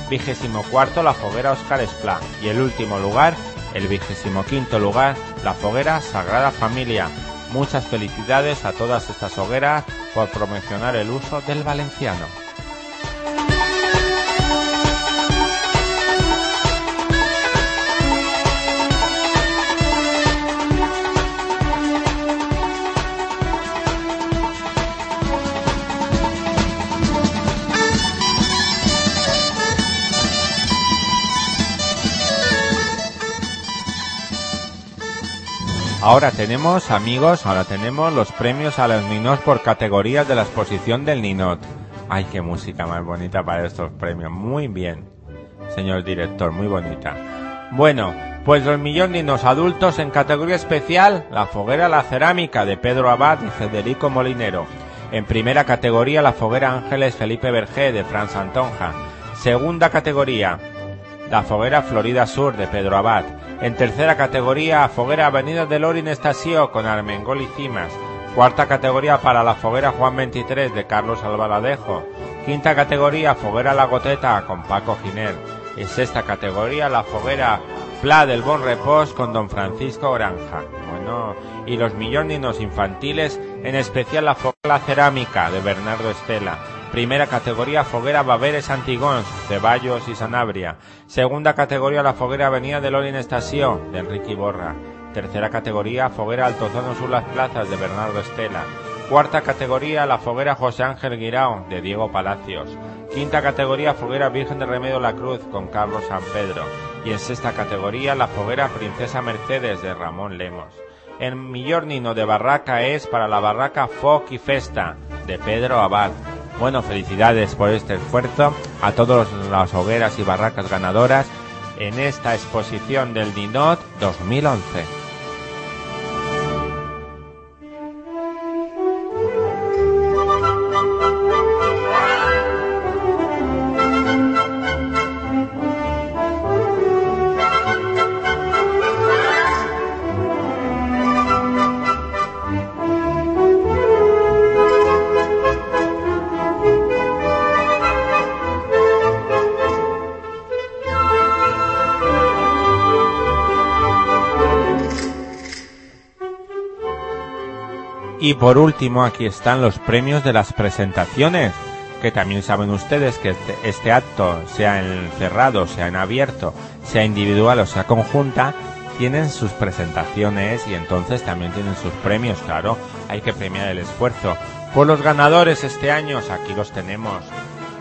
Vigésimo cuarto, la foguera Oscar Esplá. Y el último lugar, el vigésimo quinto lugar, la foguera Sagrada Familia. Muchas felicidades a todas estas hogueras por promocionar el uso del valenciano. Ahora tenemos, amigos, ahora tenemos los premios a los Ninot por categorías de la exposición del Ninot. Ay, qué música más bonita para estos premios. Muy bien, señor director, muy bonita. Bueno, pues los millón ninos adultos en categoría especial, la foguera La Cerámica de Pedro Abad y Federico Molinero. En primera categoría, la foguera Ángeles Felipe Bergé de Fran Santonja. Segunda categoría, la foguera Florida Sur de Pedro Abad. En tercera categoría, foguera Avenida de Lorin Estasio con Armengol y Cimas. Cuarta categoría para la foguera Juan 23 de Carlos Albaladejo. Quinta categoría, foguera La Goteta con Paco Giner. En sexta categoría, la foguera Pla del Bon Repos con Don Francisco Granja. Bueno, y los milloninos infantiles, en especial la foguera Cerámica de Bernardo Estela. Primera categoría, foguera Baberes Antigons, Ceballos y Sanabria. Segunda categoría, la foguera Avenida de Lorin Estación, de Enrique Iborra. Tercera categoría, foguera Altozono sur las plazas, de Bernardo Estela. Cuarta categoría, la foguera José Ángel Guirao, de Diego Palacios. Quinta categoría, foguera Virgen de Remedio La Cruz, con Carlos San Pedro. Y en sexta categoría, la foguera Princesa Mercedes, de Ramón Lemos. El millor nino de barraca es para la barraca Foc y Festa, de Pedro Abad. Bueno, felicidades por este esfuerzo a todas las hogueras y barracas ganadoras en esta exposición del Ninot 2011. Y por último, aquí están los premios de las presentaciones, que también saben ustedes que este, este acto, sea en cerrado, sea en abierto, sea individual o sea conjunta, tienen sus presentaciones y entonces también tienen sus premios, claro, hay que premiar el esfuerzo. Por los ganadores este año, aquí los tenemos.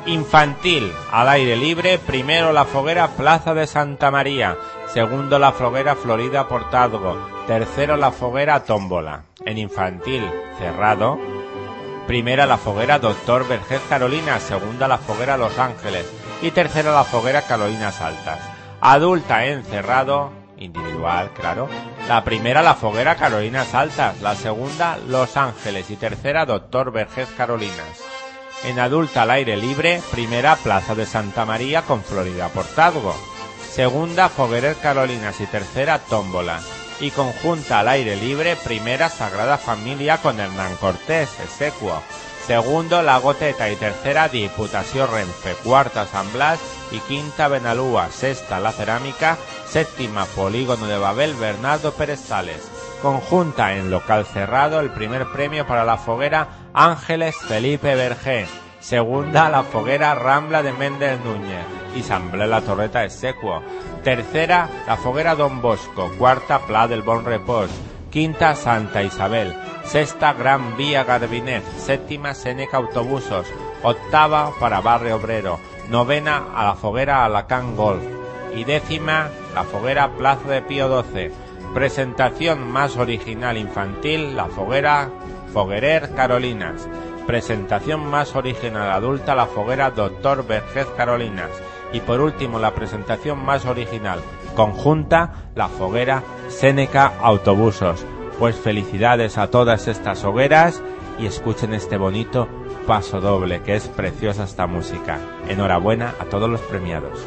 Infantil, al aire libre, primero la foguera Plaza de Santa María, segundo la foguera Florida Portadgo, tercero la foguera Tómbola. En infantil, cerrado, primera la foguera Doctor Vergés Carolina, segunda la foguera Los Ángeles y tercera la foguera Carolinas Altas. Adulta en cerrado, individual, claro. La primera la foguera Carolinas Altas, la segunda Los Ángeles y tercera Doctor Vergés Carolinas. En adulta al aire libre, primera Plaza de Santa María con Florida Portadgo. Segunda Foguerer Carolinas y tercera Tómbola. Y conjunta al aire libre, primera Sagrada Familia con Hernán Cortés, execuo. Segundo La Goteta y tercera Diputación Renfe. Cuarta San Blas y quinta Benalúa. Sexta La Cerámica. Séptima Polígono de Babel Bernardo Pérez. Conjunta en local cerrado el primer premio para la foguera Ángeles Felipe Vergé. Segunda, la foguera Rambla de Méndez Núñez y Samblé la Torreta Execuo. Tercera, la foguera Don Bosco. Cuarta, Pla del Bon Repos. quinta Santa Isabel, sexta Gran Vía Garbinet, séptima Seneca Autobusos, octava para Barrio Obrero, novena a la Foguera Alacán Golf y décima la Foguera Plaza de Pío XII. Presentación más original infantil, la Foguera Foguerer Carolinas. Presentación más original adulta, la Foguera Doctor Vergez Carolinas. Y por último, la presentación más original conjunta, la Foguera Seneca Autobusos. Pues felicidades a todas estas hogueras y escuchen este bonito paso doble, que es preciosa esta música. Enhorabuena a todos los premiados.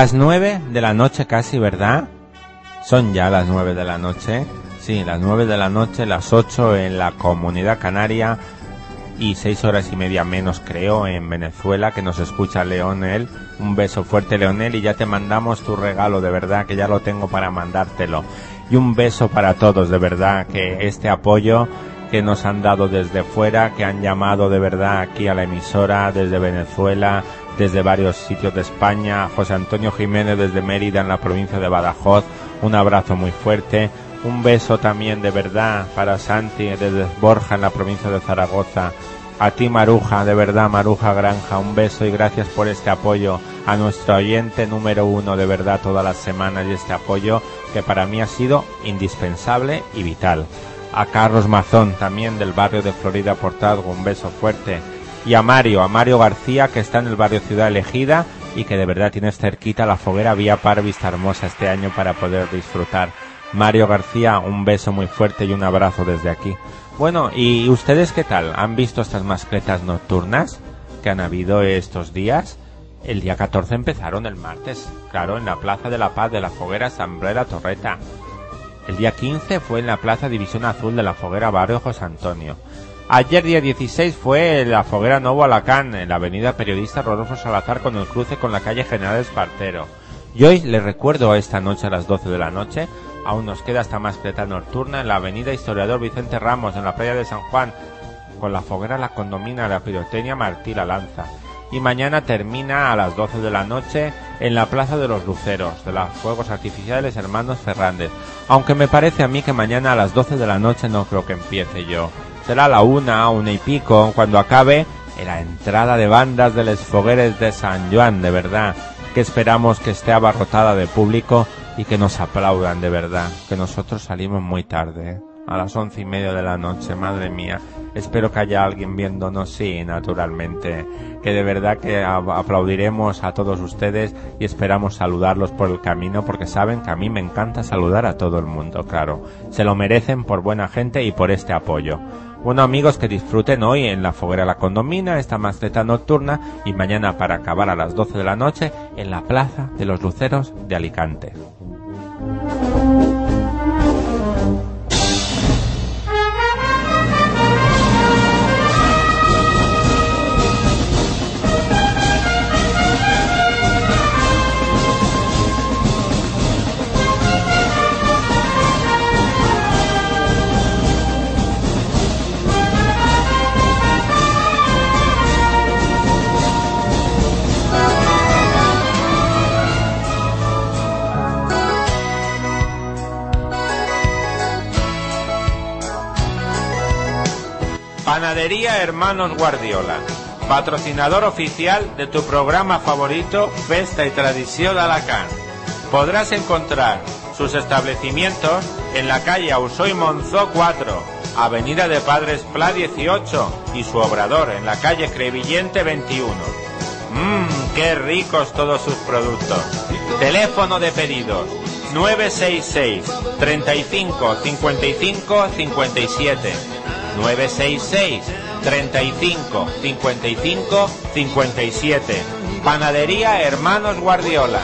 Las nueve de la noche casi, ¿verdad? Son ya las nueve de la noche. Sí, las nueve de la noche, las ocho en la comunidad canaria y seis horas y media menos creo en Venezuela que nos escucha Leonel. Un beso fuerte Leonel y ya te mandamos tu regalo de verdad que ya lo tengo para mandártelo. Y un beso para todos de verdad que este apoyo que nos han dado desde fuera, que han llamado de verdad aquí a la emisora desde Venezuela, desde varios sitios de España, José Antonio Jiménez desde Mérida en la provincia de Badajoz, un abrazo muy fuerte, un beso también de verdad para Santi desde Borja en la provincia de Zaragoza, a ti Maruja, de verdad Maruja Granja, un beso y gracias por este apoyo, a nuestro oyente número uno de verdad todas las semanas y este apoyo que para mí ha sido indispensable y vital. A Carlos Mazón también del barrio de Florida Portazgo, un beso fuerte y a Mario, a Mario García, que está en el barrio Ciudad Elegida y que de verdad tienes cerquita la foguera Vía Par Vista Hermosa este año para poder disfrutar. Mario García, un beso muy fuerte y un abrazo desde aquí. Bueno, ¿y ustedes qué tal? ¿Han visto estas mascletas nocturnas que han habido estos días? El día 14 empezaron el martes, claro, en la Plaza de la Paz de la Foguera Sambrera Torreta. El día 15 fue en la Plaza División Azul de la Foguera Barrio José Antonio. Ayer día 16 fue la Foguera Novo Alacán en la avenida Periodista Rodolfo Salazar con el cruce con la calle General Espartero. Y hoy les recuerdo esta noche a las 12 de la noche, aún nos queda esta mascleta nocturna en la avenida Historiador Vicente Ramos en la playa de San Juan con la foguera La Condomina la pirotecnia Martí la Lanza. Y mañana termina a las 12 de la noche en la Plaza de los Luceros de los Fuegos Artificiales Hermanos Fernández. Aunque me parece a mí que mañana a las 12 de la noche no creo que empiece yo será la una, una y pico, cuando acabe la entrada de bandas de los fogueres de San Juan, de verdad, que esperamos que esté abarrotada de público y que nos aplaudan de verdad, que nosotros salimos muy tarde, ¿eh? a las once y media de la noche, madre mía. Espero que haya alguien viéndonos, sí, naturalmente, que de verdad que aplaudiremos a todos ustedes y esperamos saludarlos por el camino porque saben que a mí me encanta saludar a todo el mundo, claro. Se lo merecen por buena gente y por este apoyo. Bueno amigos, que disfruten hoy en la Foguera La Condomina, esta maceta nocturna, y mañana para acabar a las 12 de la noche en la Plaza de los Luceros de Alicante. Panadería Hermanos Guardiola, patrocinador oficial de tu programa favorito Festa y Tradición de. Podrás encontrar sus establecimientos en la calle Ausoy Monzó 4, Avenida de Padres Pla 18 y su obrador en la calle Crevillente 21. Mmm, qué ricos todos sus productos. Teléfono de pedidos 966 35 55 57 966 35 55 57 Panadería Hermanos Guardiola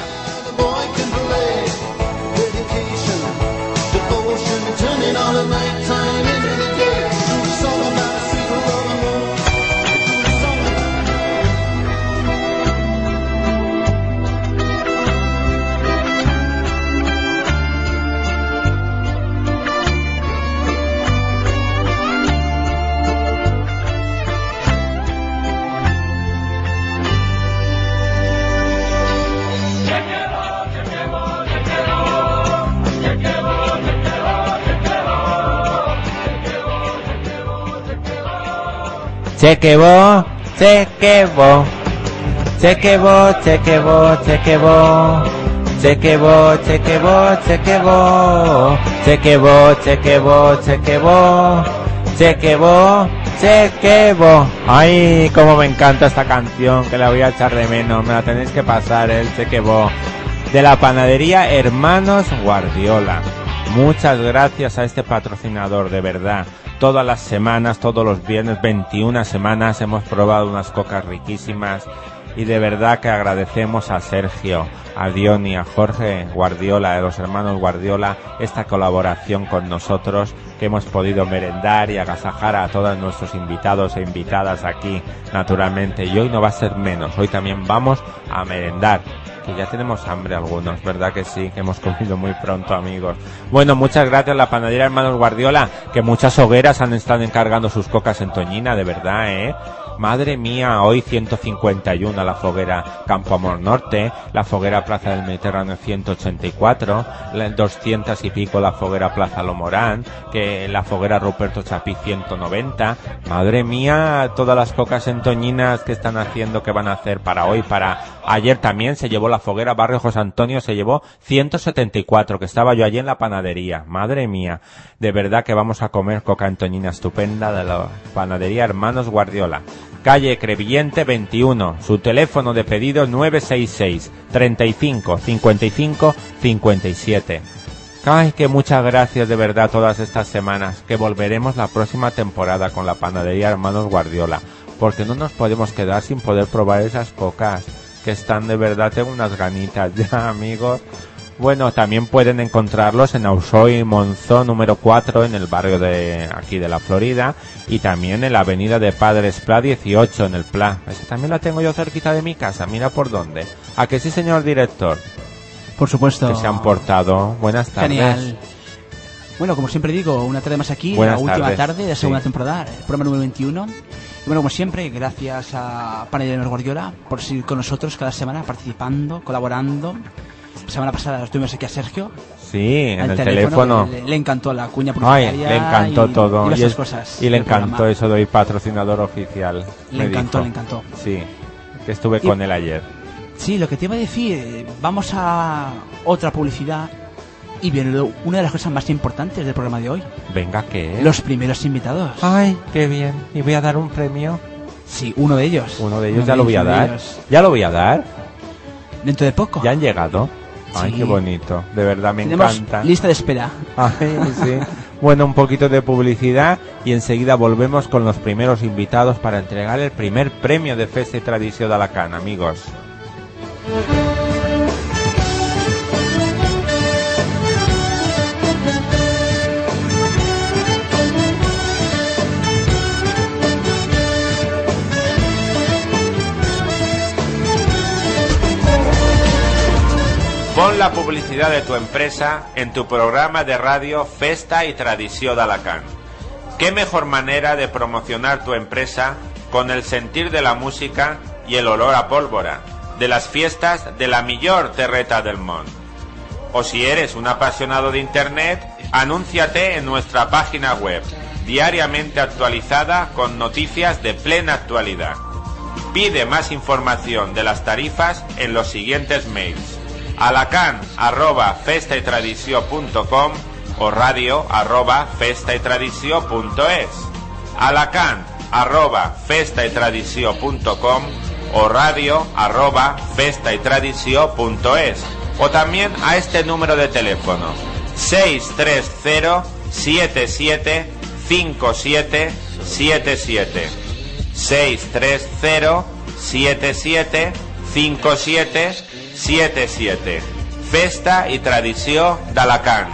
Se quemó, se quemó. Se quemó, se quemó, se quemó. Se quemó, se Ay, cómo me encanta esta canción, que la voy a echar de menos. Me la tenéis que pasar, el se. De la panadería Hermanos Guardiola. Muchas gracias a este patrocinador, de verdad. Todas las semanas, todos los viernes, 21 semanas, hemos probado unas cocas riquísimas y de verdad que agradecemos a Sergio, a Diony, a Jorge Guardiola, de los hermanos Guardiola, esta colaboración con nosotros que hemos podido merendar y agasajar a todos nuestros invitados e invitadas aquí, naturalmente. Y hoy no va a ser menos, hoy también vamos a merendar que ya tenemos hambre algunos, ¿verdad que sí? Que hemos comido muy pronto, amigos. Bueno, muchas gracias a la panadería Hermanos Guardiola, que muchas hogueras han estado encargando sus cocas en Toñina, de verdad, ¿eh? Madre mía, hoy 151 la foguera Campo Amor Norte, la foguera Plaza del Mediterráneo 184, la 200 y pico la foguera Plaza Lomorán, que la foguera Ruperto Chapí 190. Madre mía, todas las cocas en Toñinas que están haciendo, que van a hacer para hoy, para ayer también se llevó la foguera Barrio José Antonio, se llevó 174, que estaba yo allí en la panadería. Madre mía, de verdad que vamos a comer coca en Toñina estupenda de la panadería Hermanos Guardiola calle Crevillente 21. Su teléfono de pedido 966 35 55 57. Ay, que muchas gracias de verdad todas estas semanas, que volveremos la próxima temporada con la panadería Hermanos Guardiola, porque no nos podemos quedar sin poder probar esas cocas, que están de verdad, tengo unas ganitas ya, amigos. Bueno, también pueden encontrarlos en Ausoy Monzón número 4 en el barrio de aquí de la Florida y también en la avenida de Padres Pla 18 en el Pla. Esa también la tengo yo cerquita de mi casa, mira por dónde. ¿A que sí, señor director? Por supuesto. Que se han portado. Buenas tardes. Genial. Bueno, como siempre digo, una tarde más aquí, Buenas la última tardes. tarde de la segunda Sí. temporada, el programa número 21. Y bueno, como siempre, gracias a Panel de Guardiola por seguir con nosotros cada semana, participando, colaborando. La semana pasada estuvimos aquí a Sergio. Sí, en el teléfono. Le, le encantó la cuña Ay, publicitaria. le encantó y- todo. Y, Y, esas es- cosas. y le encantó programa. eso de hoy patrocinador oficial. Le encantó, dijo. le encantó. Sí, que estuve Y- con él ayer. Sí, lo que te iba a decir, eh, vamos a otra publicidad. Y viene lo- una de las cosas más importantes del programa de hoy. Venga, ¿qué es? Los primeros invitados. Ay, qué bien. ¿Y voy a dar un premio? Sí, uno de ellos. Uno de ellos Uno ya lo voy a dar. Ya lo voy a dar. Dentro de poco. Ya han llegado. Ay, Sí. qué bonito. De verdad me Tenemos encanta. lista de espera. Ay, sí. Bueno, un poquito de publicidad y enseguida volvemos con los primeros invitados para entregar el primer premio de Festa y Tradición de Alacant, amigos. La publicidad de tu empresa en tu programa de radio Festa y Tradición de Alacant. ¿Qué mejor manera de promocionar tu empresa con el sentir de la música y el olor a pólvora de las fiestas de la millor terreta del mundo? O si eres un apasionado de Internet, anúnciate en nuestra página web diariamente actualizada con noticias de plena actualidad. Pide más información de las tarifas en los siguientes mails. Alacan arroba festaytradició.com o radio arroba festaytradició.es. Alacan arroba festaytradició.com o radio arroba festaytradició.es o también a este número de teléfono 630 77 57 77 630 77 57 77 Festa i tradició d'Alacant.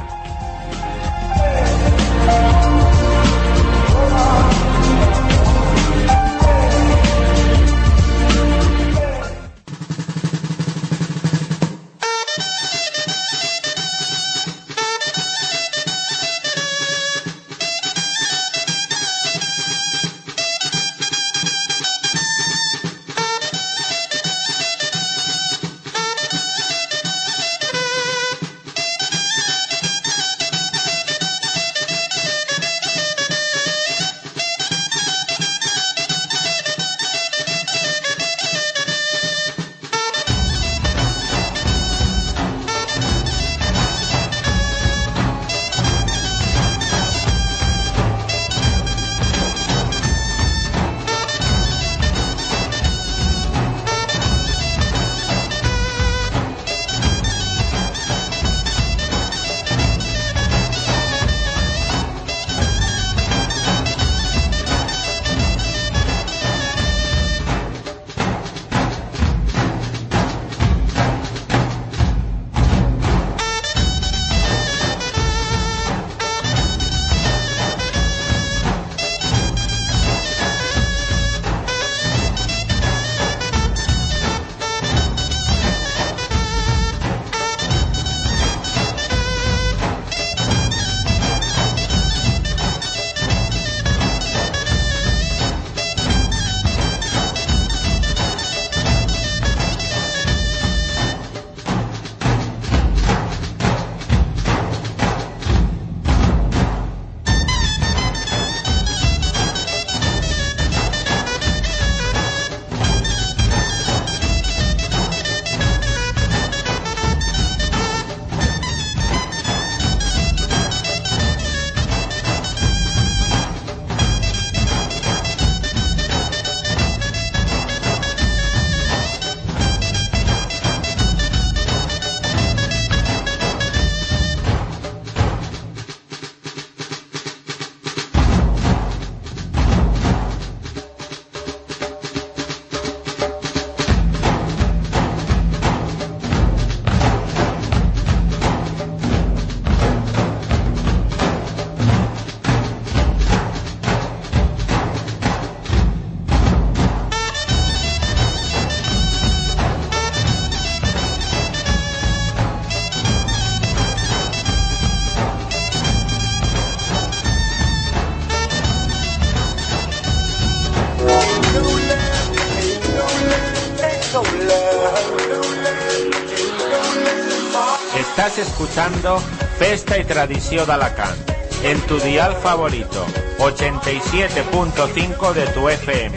Festa y Tradició d'Alacant en tu dial favorito, 87.5 de tu FM.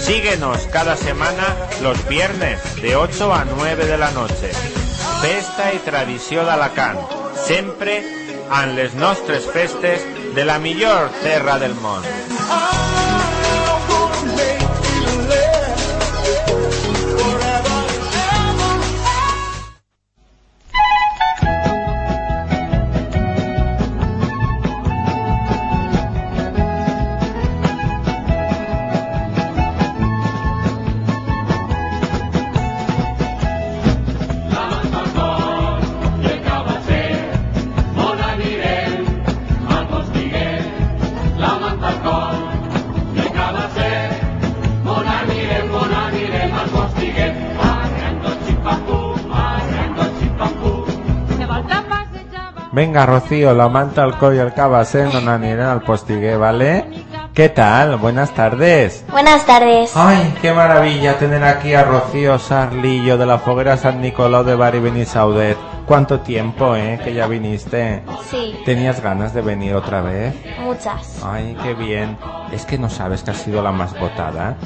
Síguenos cada semana los viernes de 8 a 9 de la noche. Festa i tradició d'Alacant, sempre en les nostres festes de la millor terra del món. Venga, Rocío, la manta al i el cabasser no n'anirem al postiguer, vale? ¿Qué tal? Buenas tardes. Buenas tardes. Ay, qué maravilla tener aquí a Rocío Sarlillo de la Foguera San Nicolás de Bari Benisaudet. ¿Cuánto tiempo, eh, que ya viniste? Sí, ¿Tenías ganas de venir otra vez? muchas. Ay, qué bien. Es que no sabes que has sido la más votada.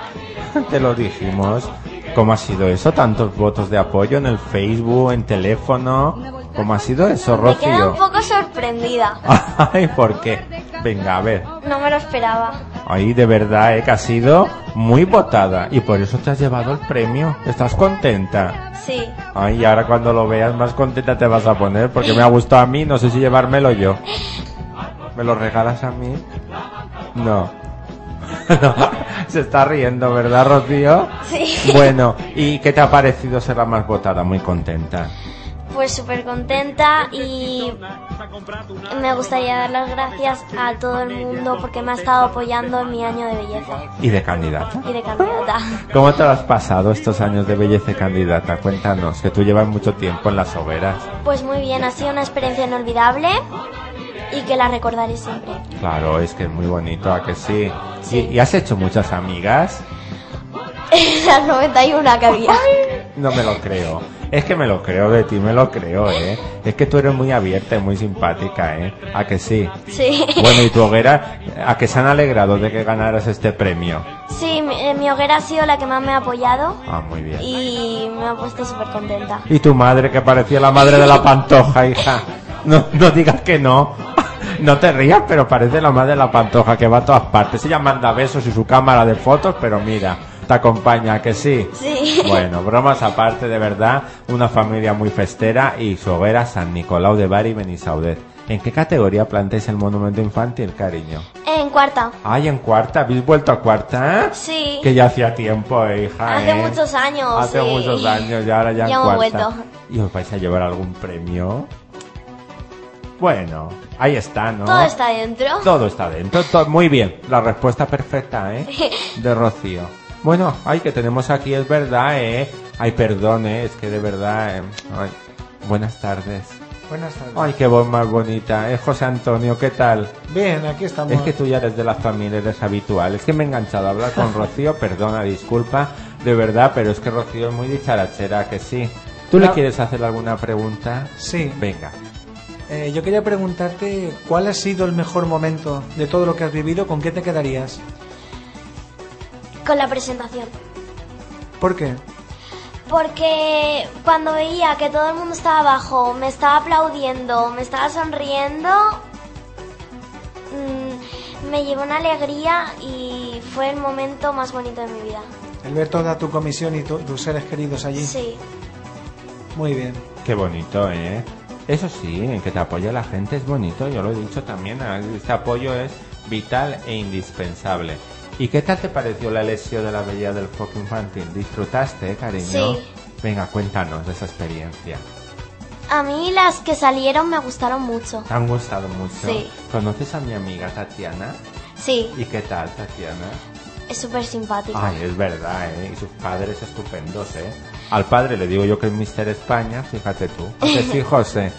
Te lo dijimos. ¿Cómo ha sido eso? ¿Tantos votos de apoyo en el Facebook, en teléfono? ¿Cómo ha sido eso, Me queda un Rocío? poco sorprendida. Ay, ¿por qué? Venga, a ver. No me lo esperaba. Ay, de verdad, eh, que has sido muy votada y por eso te has llevado el premio. ¿Estás contenta? Sí. Ay, y ahora cuando lo veas más contenta te vas a poner porque me ha gustado a mí, no sé si llevármelo yo. ¿Me lo regalas a mí? No. No, se está riendo, ¿verdad, Rocío? Sí. Bueno, ¿y qué te ha parecido ser la más votada? Muy contenta. Pues súper contenta y me gustaría dar las gracias a todo el mundo porque me ha estado apoyando en mi año de belleza ¿Y de candidata? y de candidata. ¿Cómo te lo has pasado estos años de belleza y candidata? Cuéntanos, que tú llevas mucho tiempo en las hogueras. Pues muy bien, ha sido una experiencia inolvidable y que la recordaré siempre. Claro, es que es muy bonito, ¿a que sí? Sí. ¿Y, y has hecho muchas amigas? Las 91 que había. No me lo creo. Es que me lo creo de ti, me lo creo, ¿eh? Es que tú eres muy abierta y muy simpática, ¿eh? ¿A que sí? Sí. Bueno, y tu hoguera, ¿a que se han alegrado de que ganaras este premio? Sí, mi, eh, mi hoguera ha sido la que más me ha apoyado Ah, muy bien. y me ha puesto súper contenta. Y tu madre, que parecía la madre de la pantoja, hija. No, no digas que no. No te rías, pero parece la madre de la pantoja que va a todas partes. Ella manda besos y su cámara de fotos, pero mira, te acompaña, ¿a que sí. Sí. Bueno, bromas aparte, de verdad, una familia muy festera y su hoguera San Nicolau de Bari Benisaudet. ¿En qué categoría planteáis el monumento infantil, cariño? En cuarta. Ay, en cuarta, ¿habéis vuelto a cuarta? Sí. Que ya hacía tiempo, hija. Hace ¿eh? muchos años, Hace sí. muchos años, y ahora ya, Ya en hemos cuarta. vuelto. ¿Y os vais a llevar algún premio? Bueno, ahí está, ¿no? Todo está dentro. Todo está dentro. to- muy bien, la respuesta perfecta, ¿eh? De Rocío. Bueno, ay, que tenemos aquí, es verdad, ¿eh? Ay, perdón, ¿eh? Es que de verdad, eh, ay, buenas tardes. Buenas tardes. Ay, qué voz más bonita. Es José Antonio, ¿qué tal? Bien, aquí estamos. Es que tú ya eres de la familia, eres habitual. Es que me he enganchado a hablar con Rocío, perdona, disculpa, de verdad, pero es que Rocío es muy dicharachera, que sí. ¿Tú le quieres hacer alguna pregunta? Sí. Venga. Eh, yo quería preguntarte cuál ha sido el mejor momento de todo lo que has vivido, ¿con qué te quedarías? Con la presentación. ¿Por qué? Porque cuando veía que todo el mundo estaba abajo, me estaba aplaudiendo, me estaba sonriendo, mm, me llevó una alegría y fue el momento más bonito de mi vida. El ver toda tu comisión y tu- tus seres queridos allí. Sí, Muy bien. Qué bonito, ¿eh? Eso sí, en que te apoye la gente es bonito, yo lo he dicho también, este apoyo es vital e indispensable. ¿Y qué tal te pareció la lesión de la bella del foco infantil? ¿Disfrutaste, cariño? Sí. Venga, cuéntanos de esa experiencia. a mí las que salieron me gustaron mucho. ¿Te han gustado mucho? Sí. ¿Conoces a mi amiga Tatiana? Sí, ¿Y qué tal, Tatiana? es súper simpática. Ay, es verdad, ¿eh? Y sus padres estupendos, ¿eh? Al padre le digo yo que es Mister España, fíjate tú. ¿A que sí, José?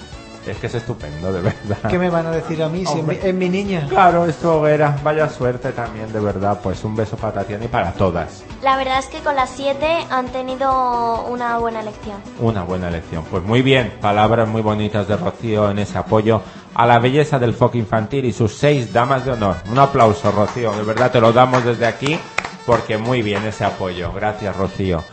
Es que es estupendo, de verdad. ¿Qué me van a decir a mí si es mi, es mi niña? Claro, es tu hoguera. Vaya suerte también, de verdad. Pues un beso para Tatiana y para todas. La verdad es que con las siete han tenido una buena lección. Una buena elección. Pues muy bien, palabras muy bonitas de Rocío en ese apoyo a la belleza del foco infantil y sus seis damas de honor. Un aplauso, Rocío. De verdad te lo damos desde aquí porque muy bien ese apoyo. Gracias, Rocío.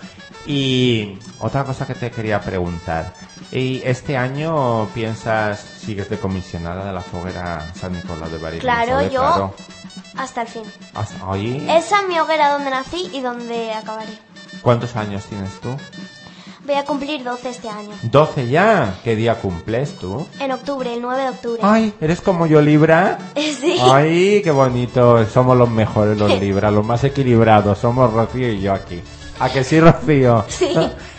Y otra cosa que te quería preguntar. ¿Y este año piensas, sigues de comisionada de la foguera San Nicolás de Bari? Claro, yo- Claro. Hasta el fin. Hasta ahí. Esa es mi hoguera donde nací y donde acabaré. ¿Cuántos años tienes tú? Voy a cumplir 12 este año. 12 ya. ¿Qué día cumples tú? En octubre, el 9 de octubre. Ay, ¿eres como yo, Libra? Sí. Ay, qué bonito. Somos los mejores, los Libra, los más equilibrados. Somos Rocío y yo aquí. ¿A que sí, Rocío? Sí.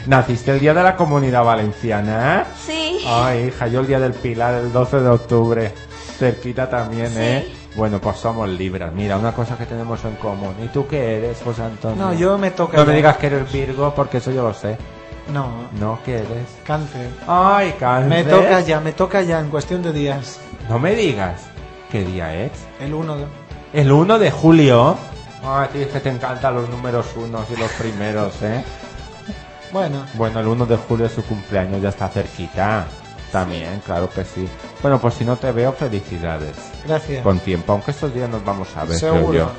Naciste el día de la comunidad valenciana. Sí. Ay, hija, yo el día del Pilar, el 12 de octubre. Cerquita también, Sí. ¿eh? Bueno, pues somos Libras. Mira, una cosa que tenemos en común. ¿Y tú qué eres, José Antonio? No, yo me toca. No me digas que eres Virgo, porque eso yo lo sé. No, No, ¿qué eres? cáncer. Ay, cáncer. Me toca ya, me toca ya en cuestión de días. No me digas. ¿Qué día es? El 1 de... El 1 de julio. Ay, tío, es que te encantan los números unos y los primeros, ¿eh? Bueno, Bueno, el 1 de julio es su cumpleaños, ya está cerquita. También, claro que sí. Bueno, pues si no te veo, felicidades. gracias. Con tiempo, aunque estos días nos vamos a ver, creo Seguro. yo.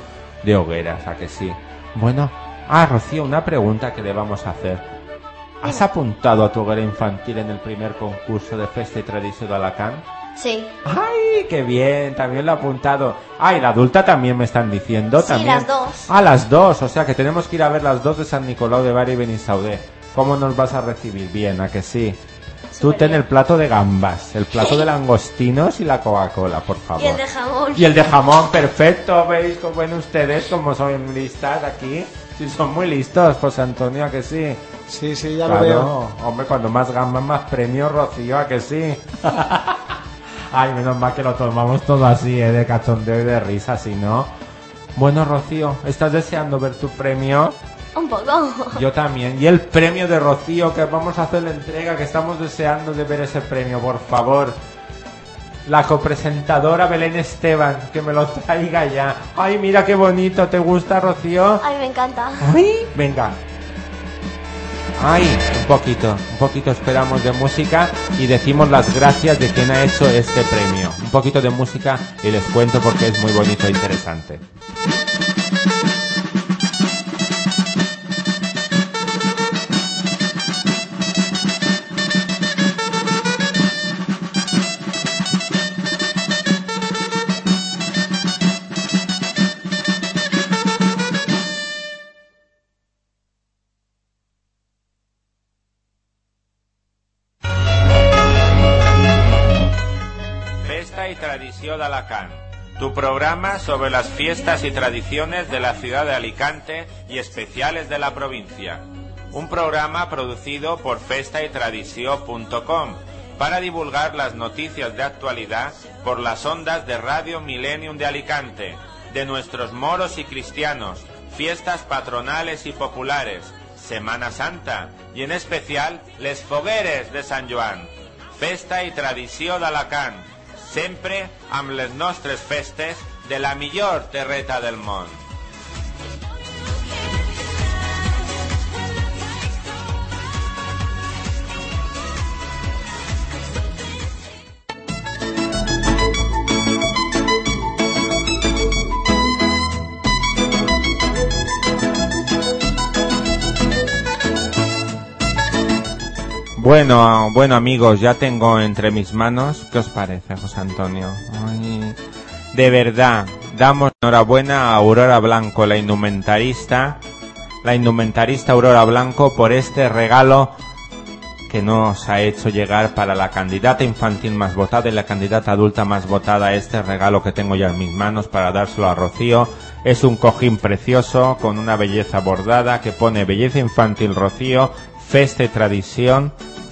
De hogueras, a que sí. Bueno, ah, Rocío, una pregunta que le vamos a hacer. ¿Has apuntado a tu hoguera infantil en el primer concurso de Festa y Tradición de Alacant? Sí. ¡Ay, qué bien! También lo he apuntado. ¡Ay, la adulta también me están diciendo! Sí, también. las dos. Ah, las dos. O sea que tenemos que ir a ver las dos de San Nicolau de Bari y Benisaudé. ¿Cómo nos vas a recibir? Bien, ¿a que sí? Tú ten el plato de gambas, el plato de langostinos y la Coca-Cola, por favor. Y el de jamón. Y el de jamón, perfecto. ¿Veis cómo ven ustedes cómo son listas aquí? Sí, son muy listos, José Antonio, ¿a que sí? Sí, sí, ya lo veo. Hombre, cuando más gambas, más premios, Rocío, ¿a que sí? Ay, menos mal que lo tomamos todo así, ¿eh? De cachondeo y de risa, si no. Bueno, Rocío, ¿estás deseando ver tu premio? Un poco. Yo también. Y el premio de Rocío, que vamos a hacer la entrega, que estamos deseando de ver ese premio, por favor. La copresentadora Belén Esteban, que me lo traiga ya. Ay, mira qué bonito, ¿te gusta, Rocío? Ay, me encanta. Ay, venga. Ay, un poquito, un poquito esperamos de música y decimos las gracias de quien ha hecho este premio. Un poquito de música y les cuento porque es muy bonito e interesante. Tu programa sobre las fiestas y tradiciones de la ciudad de Alicante y especiales de la provincia. Un programa producido por festaytradició.com para divulgar las noticias de actualidad por las ondas de Radio Millennium de Alicante, de nuestros moros y cristianos, fiestas patronales y populares, Semana Santa y en especial les fogueres de Sant Joan. Festa i tradició d'Alacant, sempre amb les nostres festes de la millor terreta del món. Bueno, bueno amigos, ya tengo entre mis manos. ¿Qué os parece, José Antonio? De verdad, damos enhorabuena a Aurora Blanco, la indumentarista, la indumentarista Aurora Blanco, por este regalo que nos ha hecho llegar para la candidata infantil más votada y la candidata adulta más votada. Este regalo que tengo ya en mis manos para dárselo a Rocío es un cojín precioso con una belleza bordada que pone belleza infantil Rocío, festa y tradición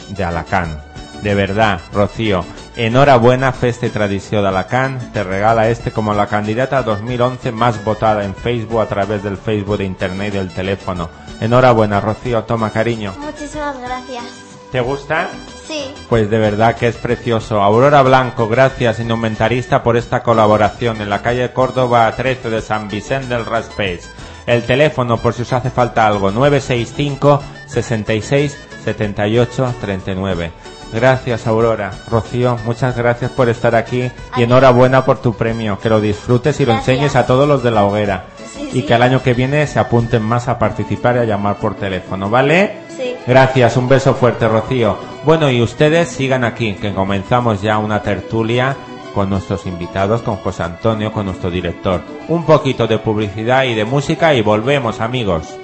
de Alacant. De verdad, Rocío, enhorabuena Festa y Tradición de Alacant. Te regala este como la candidata 2011 más votada en Facebook a través del Facebook de Internet y del teléfono. Enhorabuena, Rocío. Toma, cariño. Muchísimas gracias. ¿Te gusta? Sí. Pues de verdad que es precioso. Aurora Blanco, gracias, indumentarista, por esta colaboración en la calle Córdoba 13 de San Vicente del Raspeix. El teléfono, por si os hace falta algo, 965 66 78 39. Gracias, Aurora. Rocío, muchas gracias por estar aquí y enhorabuena por tu premio. Que lo disfrutes y lo Gracias. enseñes a todos los de la hoguera. Sí, y sí. que el año que viene se apunten más a participar y a llamar por teléfono, ¿vale? Sí. Gracias, un beso fuerte, Rocío. Bueno, y ustedes sigan aquí, que comenzamos ya una tertulia con nuestros invitados, con José Antonio, con nuestro director. Un poquito de publicidad y de música y volvemos, amigos.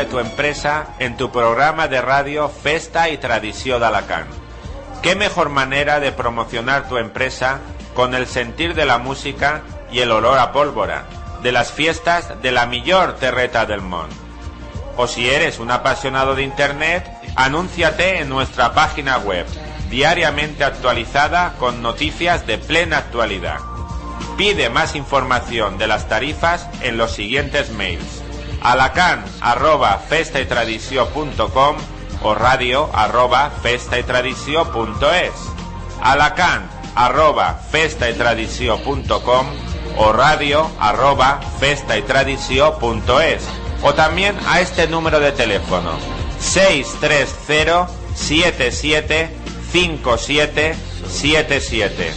De tu empresa en tu programa de radio Festa y Tradición de Alacant. ¿Qué mejor manera de promocionar tu empresa con el sentir de la música y el olor a pólvora de las fiestas de la millor terreta del mundo? O si eres un apasionado de Internet, anúnciate en nuestra página web, diariamente actualizada con noticias de plena actualidad. Pide más información de las tarifas en los siguientes mails. Alacan arroba festaytradició.com o radio arroba festaytradició.es. Alacan arroba festaytradició.com o radio arroba festaytradició.es o también a este número de teléfono 630 77 57 77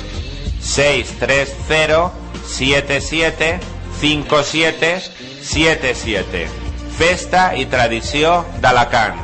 630 77 57 77 Festa i tradició d'Alacant.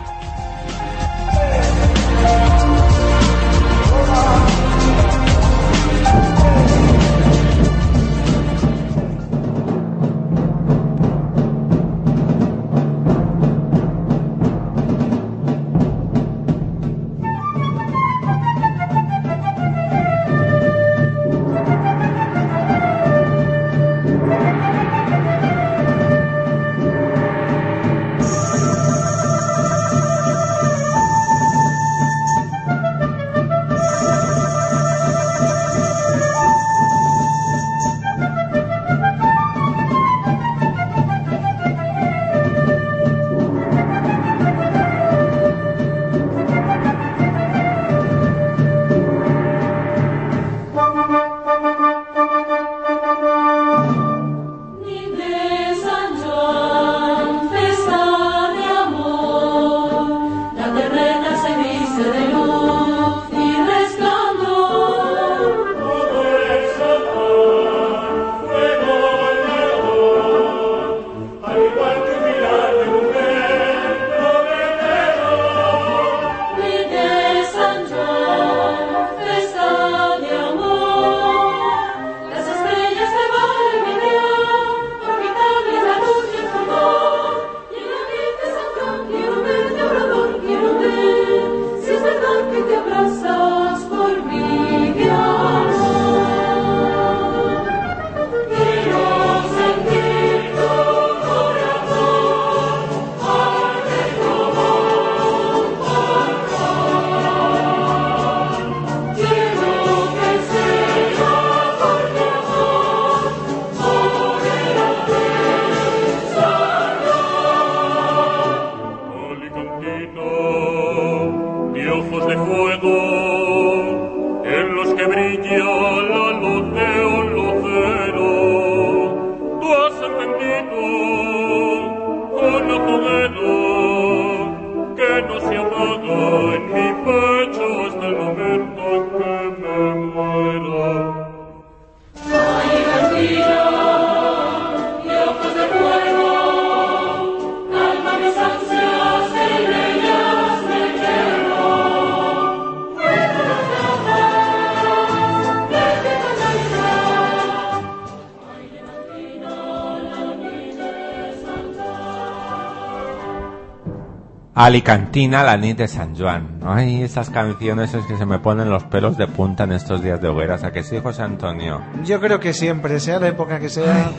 Alicantina, la nit de San Juan. Ay, esas canciones es que se me ponen los pelos de punta en estos días de hogueras. ¿A que sí, José Antonio? Yo creo que siempre, sea la época que sea.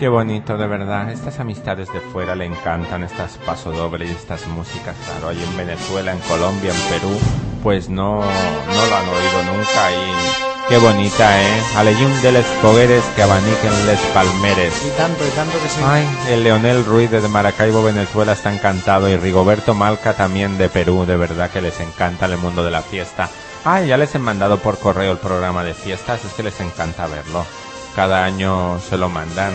Qué bonito, de verdad. Estas amistades de fuera le encantan, estas pasodoble y estas músicas, claro. Ahí en Venezuela, en Colombia, en Perú, pues no, no lo han oído nunca y qué bonita, ¿eh? Aleyum de les fogueres que abaniquen les palmeres. Y tanto, y tanto que sí. Ay, el Leonel Ruiz de Maracaibo, Venezuela está encantado y Rigoberto Malca también de Perú, de verdad que les encanta el mundo de la fiesta. Ay, ya les he mandado por correo el programa de fiestas, es que les encanta verlo. Cada año se lo mandan.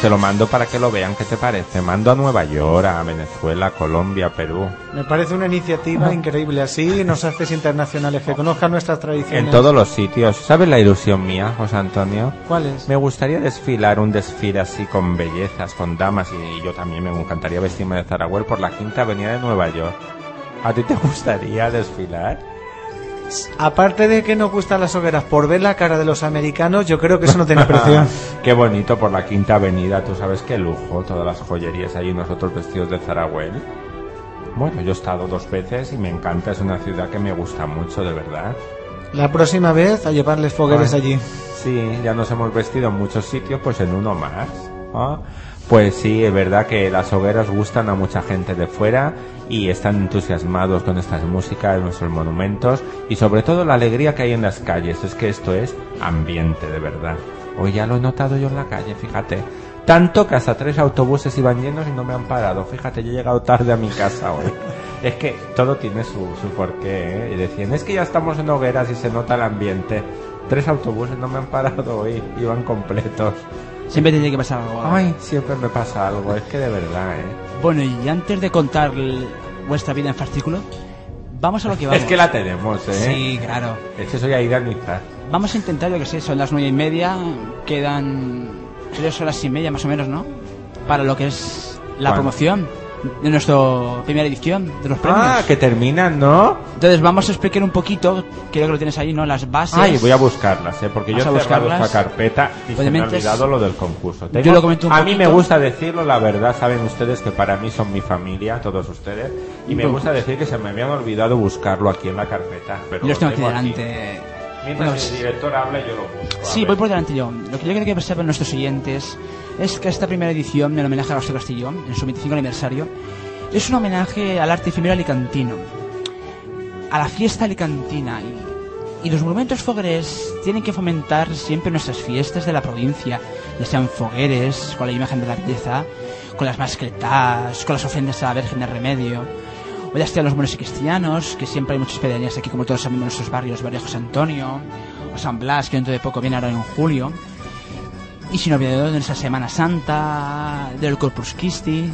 Se lo mando para que lo vean, ¿qué te parece? Mando a Nueva York, a Venezuela, Colombia, Perú. Me parece una iniciativa increíble. Así nos haces internacionales, que conozcan nuestras tradiciones. En todos los sitios. ¿Sabes la ilusión mía, José Antonio? ¿Cuál es? Me gustaría desfilar un desfile así con bellezas, con damas y yo también me encantaría vestirme de Zaragüel por la quinta avenida de Nueva York. ¿A ti te gustaría desfilar? Aparte de que nos gustan las hogueras por ver la cara de los americanos, yo creo que eso no tiene precio. Qué bonito por la quinta avenida, tú sabes qué lujo, todas las joyerías ahí, nosotros vestidos de Zaragüel. Bueno, yo he estado dos veces y me encanta, es una ciudad que me gusta mucho, de verdad. La próxima vez a llevarles fogueres Ay, allí. Sí, ya nos hemos vestido en muchos sitios, pues en uno más. ¿ah? Pues sí, es verdad que las hogueras gustan a mucha gente de fuera y están entusiasmados con estas músicas, nuestros monumentos y sobre todo la alegría que hay en las calles. Es que esto es ambiente de verdad. Hoy ya lo he notado yo en la calle, fíjate. Tanto que hasta tres autobuses iban llenos y no me han parado. Fíjate, yo he llegado tarde a mi casa hoy. Es que todo tiene su, su porqué, ¿eh? Y decían, es que ya estamos en hogueras y se nota el ambiente. Tres autobuses no me han parado hoy, iban completos. Siempre tiene que pasar algo. Ay, siempre me pasa algo, es que de verdad, ¿eh? Bueno, y antes de contar vuestra vida en fascículo, vamos a lo que vamos. Es que la tenemos, ¿eh? Sí, claro. Es que soy Aida Nizar. Vamos a intentar, yo que sé, son las nueve y media, quedan tres horas y media más o menos, ¿no? Para lo que es la ¿Cuándo? promoción de nuestra primera edición de los premios. Ah, que terminan, ¿no? Entonces vamos a explicar un poquito, creo que lo tienes ahí, ¿no? Las bases. Ay, voy a buscarlas, ¿eh? Porque yo ¿Vas he cerrado esta carpeta y se me ha olvidado lo del concurso. Yo lo comento un a mí me poquito. gusta decirlo, la verdad, saben ustedes que para mí son mi familia, todos ustedes, y me gusta decir que se me habían olvidado buscarlo aquí en la carpeta. Pero Yo los tengo aquí tengo delante. Mientras Bueno, el pues- director habla, yo lo busco. Sí, voy por delante yo. Lo que yo creo que sepan nuestros oyentes es que esta primera edición, en homenaje a José Castillo, en su 25 aniversario, es un homenaje al arte efímero alicantino, a la fiesta alicantina. Y, los monumentos fogueres tienen que fomentar siempre nuestras fiestas de la provincia, ya sean fogueres, con la imagen de la belleza, con las mascletas, con las ofrendas a la Virgen de Remedio, o ya sean los buenos y cristianos, que siempre hay muchas pedanías aquí, como todos sabemos en nuestros barrios, Barrio José Antonio, o San Blas, que dentro de poco viene ahora en julio. Y sin olvidar de nuestra Semana Santa, del Corpus Christi,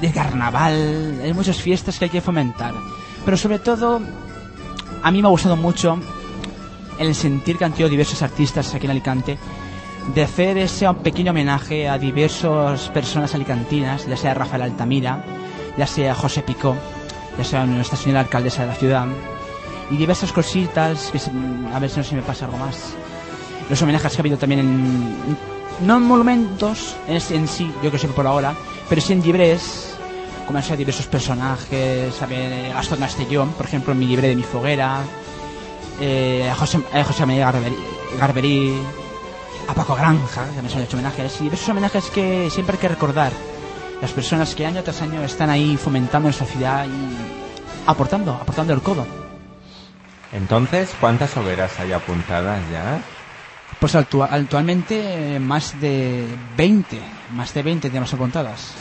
del Carnaval, hay muchas fiestas que hay que fomentar. Pero sobre todo, a mí me ha gustado mucho el sentir que han tenido diversos artistas aquí en Alicante de hacer ese pequeño homenaje a diversas personas alicantinas, ya sea Rafael Altamira, ya sea José Picó, ya sea nuestra señora alcaldesa de la ciudad, y diversas cositas, a ver si no se me pasa algo más. Los homenajes que ha habido también en, no en monumentos en, en sí, yo que sé por ahora, pero sí en libres, como han sido diversos personajes, ver, Gastón Castellón, por ejemplo, en mi libre de mi foguera, eh, a José, José María Garberí, Garberí, a Paco Granja, que me han hecho homenajes, y diversos homenajes que siempre hay que recordar. Las personas que año tras año están ahí fomentando nuestra ciudad y aportando, aportando el codo. Entonces, ¿cuántas hogueras hay apuntadas ya? Pues actua- actualmente eh, más de 20, más de 20 tenemos apuntadas.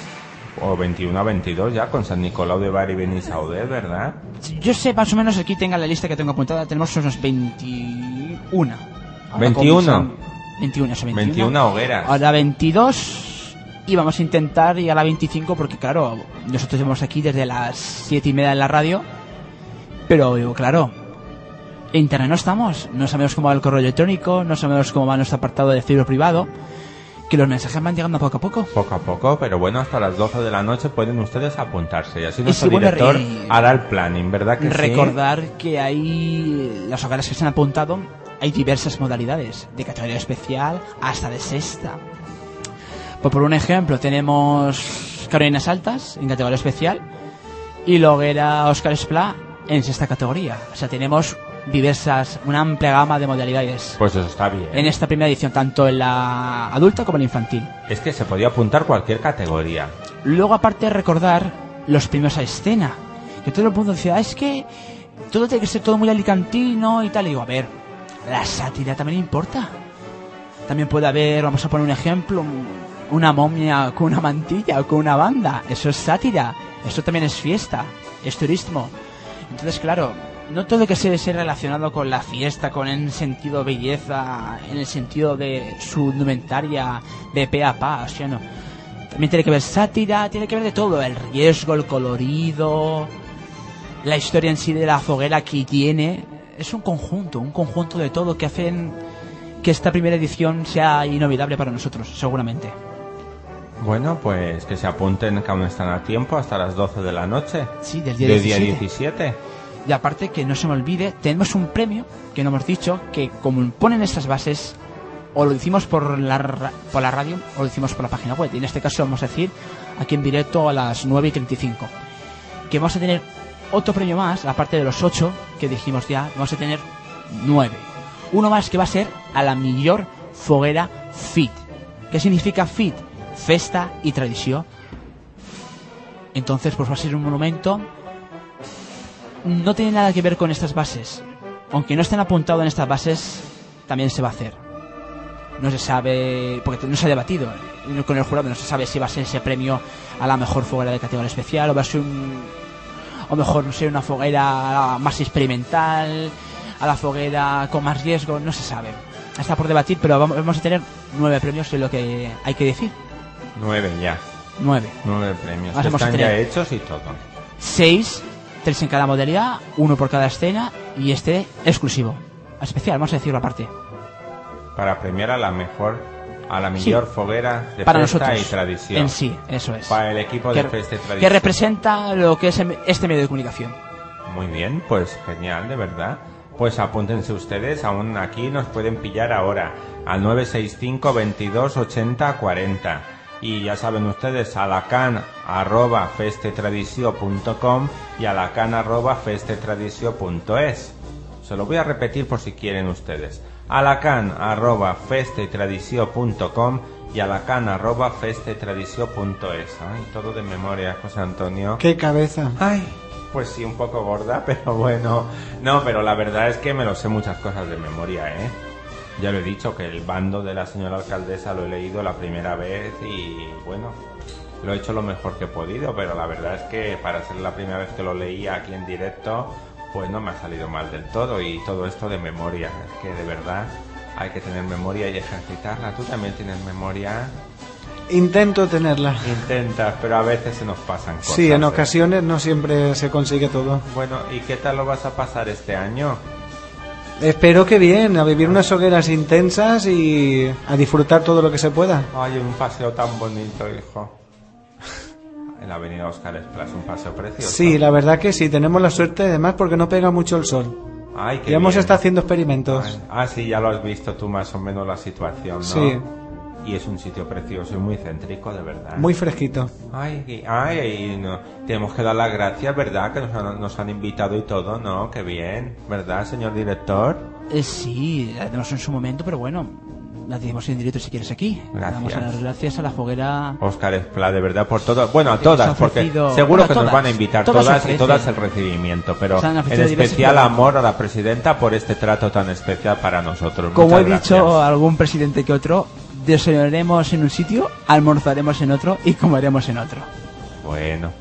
O 21 a 22 ya, con San Nicolau de Bari y Benissaudet, ¿verdad? Yo sé más o menos aquí tenga la lista que tengo apuntada, tenemos unos 21. Ahora 21. comienzan- 21, eso, 21. 21 hogueras. Ahora 22 y vamos a intentar llegar a la 25 porque claro, nosotros estamos aquí desde las 7 y media en la radio, pero claro, internet no estamos, no sabemos cómo va el correo electrónico, no sabemos cómo va nuestro apartado de cibro privado, que los mensajes van llegando poco a poco. Poco a poco, pero bueno, hasta las 12 de la noche pueden ustedes apuntarse. Y así Y nuestro sí, bueno, director y- hará el planning, ¿verdad que sí? Recordar que hay las hogares que se han apuntado, hay diversas modalidades, de categoría especial hasta de sexta. Pues por un ejemplo, tenemos Carolinas Altas en categoría especial y la hoguera Oscar Esplá en sexta categoría. O sea, tenemos diversas, una amplia gama de modalidades Pues eso está bien. en esta primera edición, tanto en la adulta como en la infantil. Es que se podía apuntar cualquier categoría. Luego, aparte, recordar los premios a escena. Que todo el mundo decía, "Ah, es que todo tiene que ser todo muy alicantino y tal. Y digo, a ver, la sátira también importa. También puede haber, vamos a poner un ejemplo, un- una momia con una mantilla o con una banda. Eso es sátira. Eso también es fiesta. Es turismo. Entonces, claro, no todo que ser, ser relacionado con la fiesta, con el sentido belleza, en el sentido de su indumentaria de pe a pa, o sea, no. También tiene que ver sátira, tiene que ver de todo, el riesgo, el colorido, la historia en sí de la foguera que tiene. Es un conjunto, un conjunto de todo que hacen que esta primera edición sea inolvidable para nosotros, seguramente. Bueno, pues que se apunten que aún están a tiempo hasta las 12 de la noche. Sí, del día Del 17. 17. Y aparte que no se me olvide, tenemos un premio que no hemos dicho, que como ponen estas bases, o lo decimos por la, por la radio o lo decimos por la página web. Y en este caso vamos a decir aquí en directo a las 9 y 35. Que vamos a tener otro premio más, aparte de los 8 que dijimos ya, vamos a tener 9. Uno más que va a ser a la mejor foguera fit. ¿Qué significa fit? festa y tradició. Entonces, pues va a ser un monumento. No tiene nada que ver con estas bases. Aunque no estén apuntados en estas bases, también se va a hacer. No se sabe, porque no se ha debatido con el jurado, no se sabe si va a ser ese premio a la mejor foguera de categoría especial o va a ser un, o mejor, no sé, una foguera más experimental, a la foguera con más riesgo, no se sabe. Está por debatir, pero vamos, a tener nueve premios, es lo que hay que decir. Nueve ya. Nueve. Nueve premios. Están tener- ya hechos y todo. Seis, tres en cada modalidad, uno por cada escena y este exclusivo. Especial, vamos a decirlo aparte. Para premiar a la mejor, a la Sí. mejor foguera de Para festa nosotros. y tradición. En sí, eso es. Para el equipo que, de festa y tradición. que representa lo que es este medio de comunicación. Muy bien, pues genial, de verdad. Pues apúntense ustedes, aún aquí nos pueden pillar ahora al 965 22 80 40. Y ya saben ustedes, alacan arroba festetradicio.com y alacan arroba festetradicio.es. Se lo voy a repetir por si quieren ustedes. alacan arroba festetradicio.com y alacan arroba festetradicio.es. Ay, todo de memoria, José Antonio. Qué cabeza. Ay, pues sí, un poco gorda, pero bueno. No, pero la verdad es que me lo sé muchas cosas de memoria, ¿eh? Ya lo he dicho, que el bando de la señora alcaldesa lo he leído la primera vez y bueno, lo he hecho lo mejor que he podido, pero la verdad es que para ser la primera vez que lo leía aquí en directo, pues no me ha salido mal del todo y todo esto de memoria. Es que de verdad hay que tener memoria y ejercitarla. ¿Tú también tienes memoria? Intento tenerla. Intentas, pero a veces se nos pasan cosas. Sí, en ¿eh? ocasiones no siempre se consigue todo. Bueno, ¿y qué tal lo vas a pasar este año? Espero que bien, a vivir unas hogueras intensas y a disfrutar todo lo que se pueda. Ay, un paseo tan bonito, hijo. En la avenida Oscar Esplás, un paseo precioso. Sí, la verdad que sí, tenemos la suerte además porque no pega mucho el sol. Ay, qué Y hemos bien. estado haciendo experimentos. Ay, Ah, sí, ya lo has visto tú más o menos la situación, ¿no? Sí. Y es un sitio precioso y muy céntrico, de verdad. Muy fresquito. Ay, ay, no, tenemos que dar las gracias, ¿verdad? Que nos han, nos han invitado y todo, ¿no? Qué bien, ¿verdad, señor director? Eh, sí, la tenemos en su momento, pero bueno, la tenemos en directo si quieres aquí. Gracias. Vamos a dar gracias a la foguera. Oscar Espla, de verdad, por todo. Bueno, a nos todas, porque seguro bueno, que nos todas. van a invitar Todas todas, y todas el recibimiento, pero Nos en especial amor a la presidenta por este trato tan especial para nosotros. Como Muchas he dicho gracias. a algún presidente que otro, desayunaremos en un sitio, almorzaremos en otro y comeremos en otro. Bueno,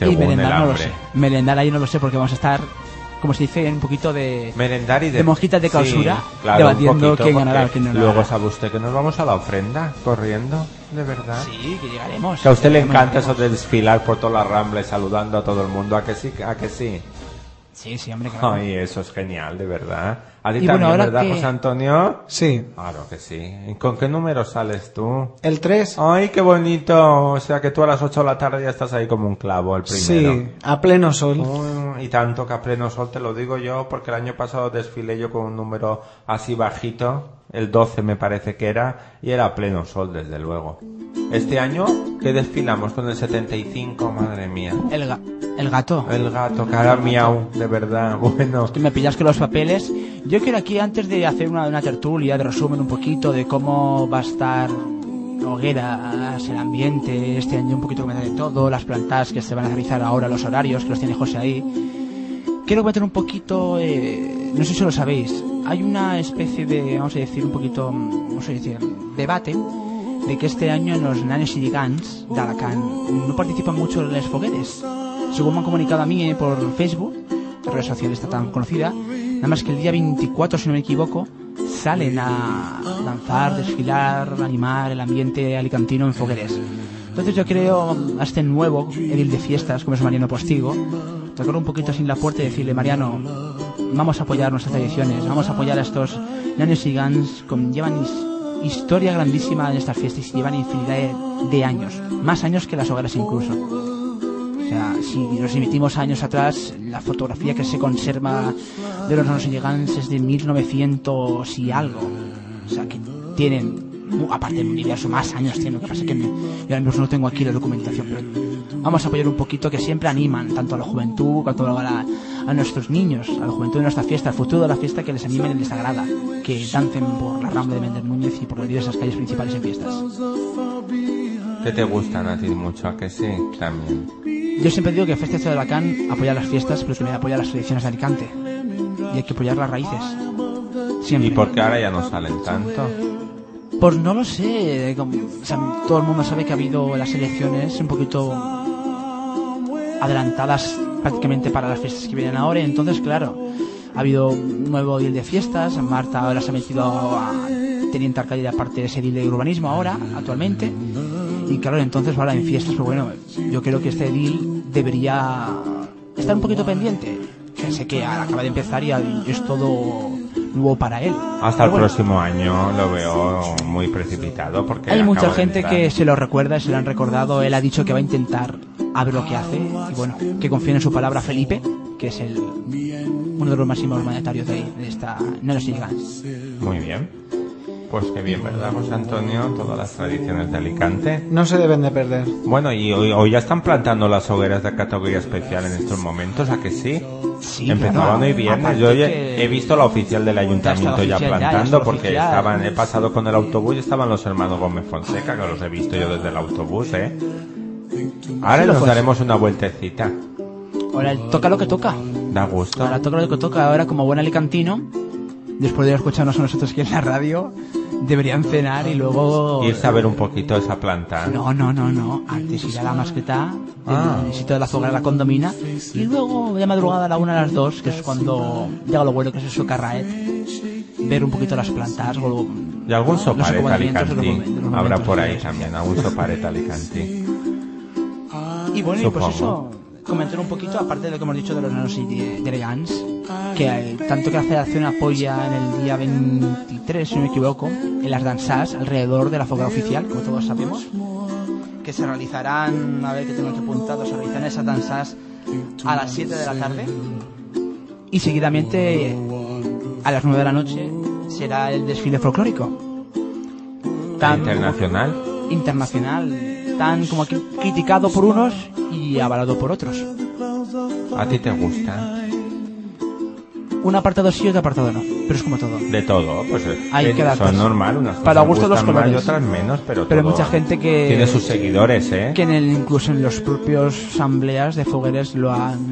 y el merendar no lo sé. Merendar ahí no lo sé porque vamos a estar, como se dice, un poquito de... Merendar y de, De monjitas de Sí, clausura, claro, debatiendo quién ganará, quién no Luego ganará. sabe usted que nos vamos a la ofrenda corriendo, de verdad. Sí, que llegaremos. Que a usted le encanta eso de desfilar por toda la rambla y saludando a todo el mundo, ¿a que sí? ¿A que sí? Sí, sí, hombre, claro. Ay, eso es genial, de verdad. ¿A ti Y también, bueno, verdad, que- José Antonio? Sí. Claro que sí. ¿Y con qué número sales tú? El 3. Ay, qué bonito. O sea que tú a las 8 de la tarde ya estás ahí como un clavo, el primero. Sí, a pleno sol. Y tanto que a pleno sol te lo digo yo, porque el año pasado desfilé yo con un número así bajito, el 12 me parece que era, y era pleno sol, desde luego. Este año, ¿qué desfilamos con el 75? Madre mía. El, ga- el gato. El gato, cara miau, de verdad. Bueno, Que me pillas que los papeles. Yo quiero aquí, antes de hacer una, una tertulia, de resumen un poquito de cómo va a estar hogueras, el ambiente, este año un poquito comentar de todo, las plantas que se van a realizar ahora, los horarios, que los tiene José ahí. Quiero comentar un poquito, eh, no sé si lo sabéis, hay una especie de, vamos a decir, un poquito, vamos a decir, debate de que este año los nanes y gigants de Alacant no participan mucho en las fogueres. Según me han comunicado a mí eh, por Facebook, la red social está tan conocida, nada más que el día 24, si no me equivoco, salen a lanzar, desfilar, animar el ambiente alicantino en fogueres. Entonces yo creo a este nuevo edil de fiestas, como es Mariano Postigo, tocar un poquito sin la puerta y decirle, Mariano, vamos a apoyar nuestras tradiciones, vamos a apoyar a estos nanes y gans que llevan his- historia grandísima en estas fiestas y llevan infinidad de, años, más años que las hogueras incluso. O sea, si nos emitimos años atrás, la fotografía que se conserva de los nanos y gigants es de 1900 y algo. O sea, que tienen, aparte del universo, más años tienen. Lo que pasa es que yo ahora mismo no tengo aquí la documentación, pero vamos a apoyar un poquito que siempre animan tanto a la juventud como a, la- a nuestros niños, a la juventud de nuestra fiesta, al futuro de la fiesta, que les animen en esta grada, que dancen por la Rambla de Méndez Núñez y por las diversas calles principales en fiestas. Que te gustan a ti mucho, ¿a que sí? También. Yo siempre digo que Festival de Alacant apoya las fiestas, pero también apoya las tradiciones de Alicante. Y hay que apoyar las raíces. Siempre. ¿Y por qué ahora ya no salen tanto? Pues no lo sé. o sea, todo el mundo sabe que ha habido las elecciones un poquito adelantadas prácticamente para las fiestas que vienen ahora. y Entonces, claro, ha habido un nuevo deal de fiestas. Marta ahora se ha metido a teniente de aparte de ese deal de urbanismo ahora, actualmente. Y claro, entonces ahora en fiestas, pero bueno, yo creo que este deal debería estar un poquito pendiente. Que sé que acaba de empezar y es todo nuevo para él. Hasta Pero el bueno, próximo año lo veo muy precipitado porque Hay mucha gente que se lo recuerda, se lo han recordado. Él ha dicho que va a intentar a ver lo que hace. Y bueno, que confíe en su palabra Felipe, que es el uno de los máximos monetarios de, de esta no los Gigants. Muy bien. Pues qué bien, ¿verdad, José Antonio? Todas las tradiciones de Alicante. No se deben de perder. Bueno, y hoy, hoy ya están plantando las hogueras de categoría especial en estos momentos, ¿a que sí? Sí, Empezaban hoy viernes. Yo ya que- he visto la oficial del ayuntamiento ya, oficial, ya, ya plantando la porque oficial. estaban, he pasado con el autobús y estaban los hermanos Gómez Fonseca, que los he visto yo desde el autobús, ¿eh? Ahora nos daremos una vueltecita. Ahora toca lo que toca. Da gusto. Ahora toca lo que toca. Ahora, como buen alicantino, después de escucharnos a nosotros aquí en la radio, deberían cenar y luego. Irse a ver un poquito esa planta. No, no, no, no. Antes ir a la mascleta, Ah. del sitio de la la condomina, y luego de madrugada a la una a las dos, que es cuando llega lo bueno que es el socarraet, ver un poquito las plantas, o Y algún soparet alicantí. Habrá por ahí también, algún soparet alicantí. Y bueno, y pues eso, comentar un poquito, aparte de lo que hemos dicho de los nanos y de, de que tanto que la federación apoya en el día 23, si no me equivoco, en las danzas alrededor de la fogara oficial, como todos sabemos, que se realizarán, a ver que tengo aquí apuntado, se realizarán esas danzas a las 7 de la tarde y seguidamente a las 9 de la noche será el desfile folclórico. Internacional. internacional, tan como aquí criticado por unos y avalado por otros. ¿A ti te gusta? Un apartado sí y otro apartado no, pero es como todo. De todo, pues eh, Hay eh, que dar son normal, unas Para cosas gusto los más y colores. otras menos, pero, Pero hay todo mucha gente que tiene sus seguidores, ¿eh? que en el, incluso en los propios asambleas de fogueres lo han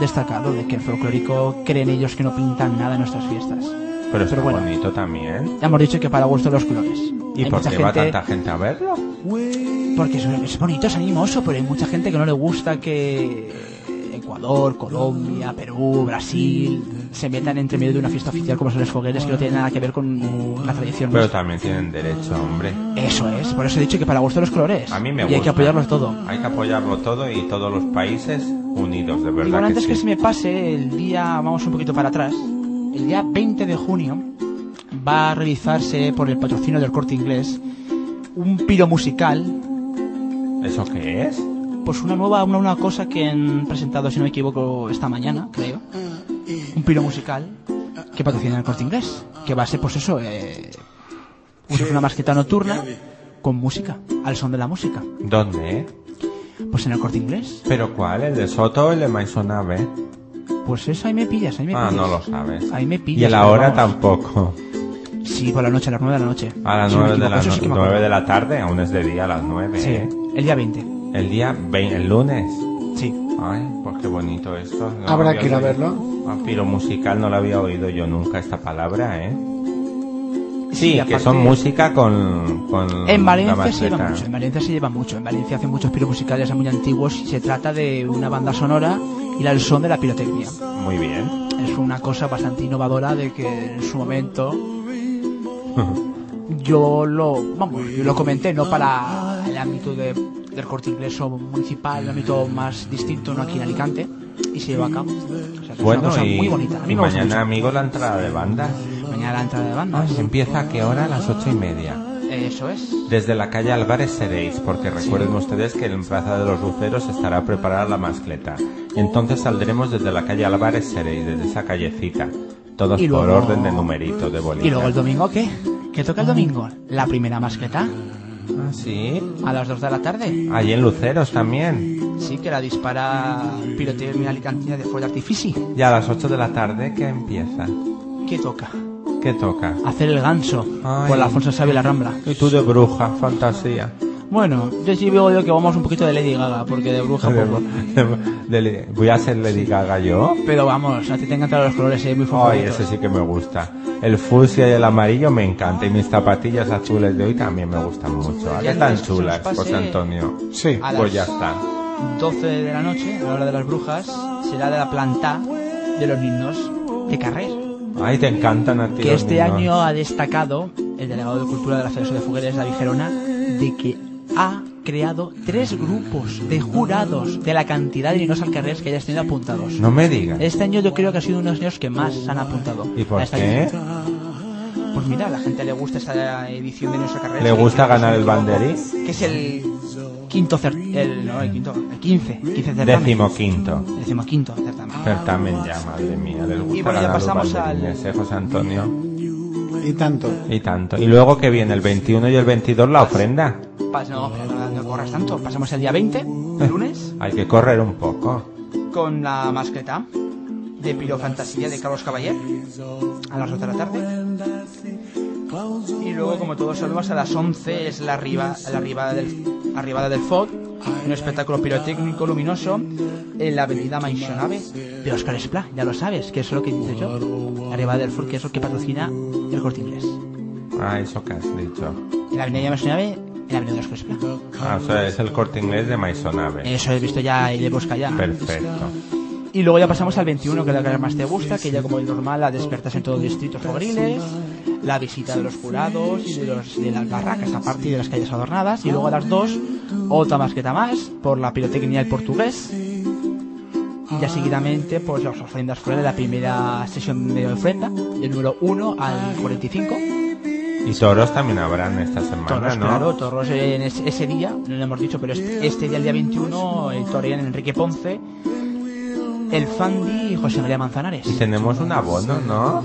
destacado de que el folclórico creen ellos que no pintan nada en nuestras fiestas. Pero es pero bueno. bonito también. Ya hemos dicho que para gusto los colores. ¿Y Hay por qué va gente- tanta gente a verlo? Porque es, es bonito, es animoso, pero hay mucha gente que no le gusta que Ecuador, Colombia, Perú, Brasil se metan entre medio de una fiesta oficial como son los fogueres que no tienen nada que ver con la tradición. Pero nuestra. también tienen derecho, hombre. Eso es, por eso he dicho que para gusto los colores. A mí me y gusta. hay que apoyarlos todo. Hay que apoyarlo todo y todos los países unidos, de Y verdad que antes sí. que se me pase, el día, vamos un poquito para atrás, el día 20 de junio va a realizarse por el patrocinio del corte inglés un piro musical ¿Eso qué es? pues una nueva una, una cosa que han presentado si no me equivoco esta mañana creo un piro musical que patrocina el corte inglés que va a ser pues eso eh, una masqueta nocturna con música al son de la música ¿Dónde? pues en el corte inglés ¿Pero cuál? ¿El de Soto o el de Maisonave? pues eso ahí me pillas ahí me Ah, pillas no lo sabes. ahí me Y pillas a la hora vamos. tampoco. Sí por la noche a las 9 de la noche A las Si no me 9 de equivoco, la, acuerdo. nueve de la tarde, aún es de día a las 9. sí ¿eh? el día 20 El día 20, el lunes. sí Ay, pues qué bonito esto. No Habrá que ir a verlo. Ah, Piro musical no la había oído yo nunca esta palabra, ¿eh? Sí, que aparte- son música con, con En la Valencia se lleva mucho, en Valencia se lleva mucho. En Valencia hacen muchos piros musicales muy antiguos y se trata de una banda sonora y al son de la pirotecnia. Muy bien. Es una cosa bastante innovadora de que en su momento yo lo, vamos, yo lo comenté, no para el ámbito de- del corte inglés o municipal, el ámbito más distinto, no aquí en Alicante, y se lleva a cabo. O sea, que es Bueno, una cosa y, muy bonita. A mí y me gusta mañana, amigos, la entrada de banda. Mañana la entrada de bandas. ¿Empieza a qué hora? A las ocho y media. Eso es. Desde la calle Álvarez seréis, porque recuerden ustedes que en Plaza de los Luceros estará preparada la mascleta. Entonces saldremos desde la calle Álvarez seréis, desde esa callecita. Todos Y por luego- orden de numerito, de bolita. Y luego el domingo, ¿qué? ¿Qué toca el domingo? La primera mascleta. Ah, sí. A las 2 de la tarde. Allí en Luceros también. Sí, que la dispara Pirotecnia Alicantina de Fuego de Artifici. Y a las 8 de la tarde, ¿qué empieza? ¿Qué toca? ¿Qué toca? Hacer el ganso Ay. por la Alfonso Sabio y la Rambla. Y tú de bruja, fantasía. Bueno, yo sí veo yo que vamos un poquito de Lady Gaga, porque de bruja poco. De Voy a ser Lady Gaga yo. Pero vamos, a ti te encantan los colores, eh, muy Ay, favoritos. ese sí que me gusta. El fucsia y el amarillo me encanta. Y mis zapatillas azules de hoy también me gustan mucho. ¿A qué tan chulas, José Antonio? Sí. Pues ya está. 12 de la noche, a la hora de las brujas, será de la planta de los niños de Carrer. Ay, te encantan a ti Que los este niños. año ha destacado el delegado de Cultura de la Federación de Fogueres, David Gerona, de que ha creado tres grupos de jurados de la cantidad de niños al Carrer que hayas tenido apuntados. No me digas. Este año yo creo que ha sido uno de los años que más se han apuntado. ¿Y por qué? edición. Pues mira, a la gente le gusta esta edición de nuestra carrera. ¿Le gusta ganar el banderí? Que es el quinto cer- el, no, el quinto, el quince, quince certamen. Décimo quinto. Décimo quinto certamen. Certamen ya, madre mía. Les gusta Y bueno, ya pasamos al- ¿eh, José Antonio? Y tanto. Y tanto. Y luego que viene el 21 y el 22 la ofrenda. Pas- no, no, corras tanto. Pasamos el día 20, el lunes, Hay que correr un poco. con la mascleta de Pirofantasía de Carlos Caballer a las 2 de la tarde. Y luego, como todos sabemos, a las 11 es la, arriba, la arribada, del, arribada del FOD, un espectáculo pirotécnico luminoso en la avenida Maixonave de Oscar Esplá. Ya lo sabes, que es lo que dice yo. Arribada del FOD, que es lo que patrocina el corte inglés. Ah, eso que has dicho. En la avenida Maixonave, en la avenida Oscar Esplá. Ah, o sea, es el corte inglés de Maisonave. Eso he visto ya y le busca ya. Perfecto. Y luego ya pasamos al 21, que es la que más te gusta, que ya como es normal, la despertas en todos los distritos fogriles, la visita de los jurados y de, los, de las barracas, aparte y de las calles adornadas. Y luego a las 2, otra masqueta más, por la pirotecnia del portugués. Y ya seguidamente, pues las ofrendas fuera de la primera sesión de ofrenda, del número 1 al 45. Y toros también habrán esta semana, Toros, ¿no? claro, toros en ese, ese día, no lo hemos dicho, pero este, este día, el día 21, el torean Enrique Ponce, el Fandi y José María Manzanares. Y tenemos un abono, ¿no?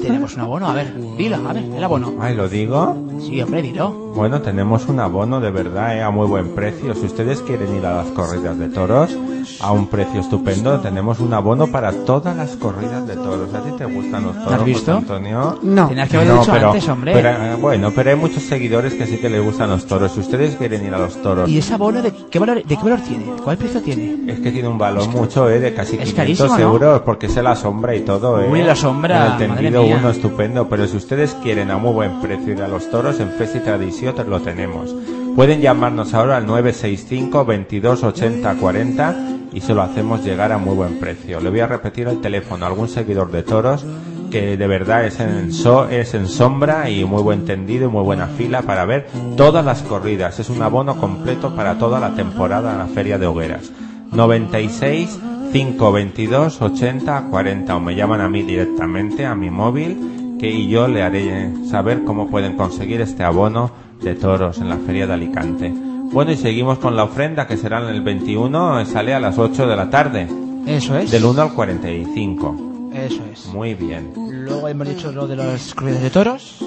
Tenemos un abono, a ver, dilo, a ver, el abono. Ay, ¿lo digo? Sí, hombre, dilo. Bueno, tenemos un abono de verdad, ¿eh? a muy buen precio. Si ustedes quieren ir a las corridas de toros a un precio estupendo, tenemos un abono para todas las corridas de toros. ¿A ti te gustan los toros, has visto? José Antonio? No. Tenías que haberlo dicho pero, antes, hombre. pero, eh, bueno, pero hay muchos seguidores que sí que les gustan los toros. Si ustedes quieren ir a los toros, ¿Y ese abono de qué valor, de qué valor tiene? ¿Cuál precio tiene? es que tiene un valor mucho, ¿eh? De casi Es 500 carísimo, ¿no? euros, porque es la sombra y todo, ¿eh? Uy, la sombra, En el madre tendido uno, estupendo. Pero si ustedes quieren a muy buen precio ir a los toros, en Festi Tradición lo tenemos. Pueden llamarnos ahora al 965 22 80 40 y se lo hacemos llegar a muy buen precio. Le voy a repetir el teléfono a algún seguidor de toros que de verdad es en, so- es en sombra y muy buen tendido y muy buena fila para ver todas las corridas. Es un abono completo para toda la temporada en la Feria de Hogueras. 96 522 80 40 o me llaman a mí directamente a mi móvil que y yo le haré saber cómo pueden conseguir este abono de toros en la Feria de Alicante. Bueno, y seguimos con la ofrenda que será en el 21, sale a las 8 de la tarde, Eso es. del 1 al 45. Eso es. Muy bien. Luego hemos dicho lo de las corridas de toros.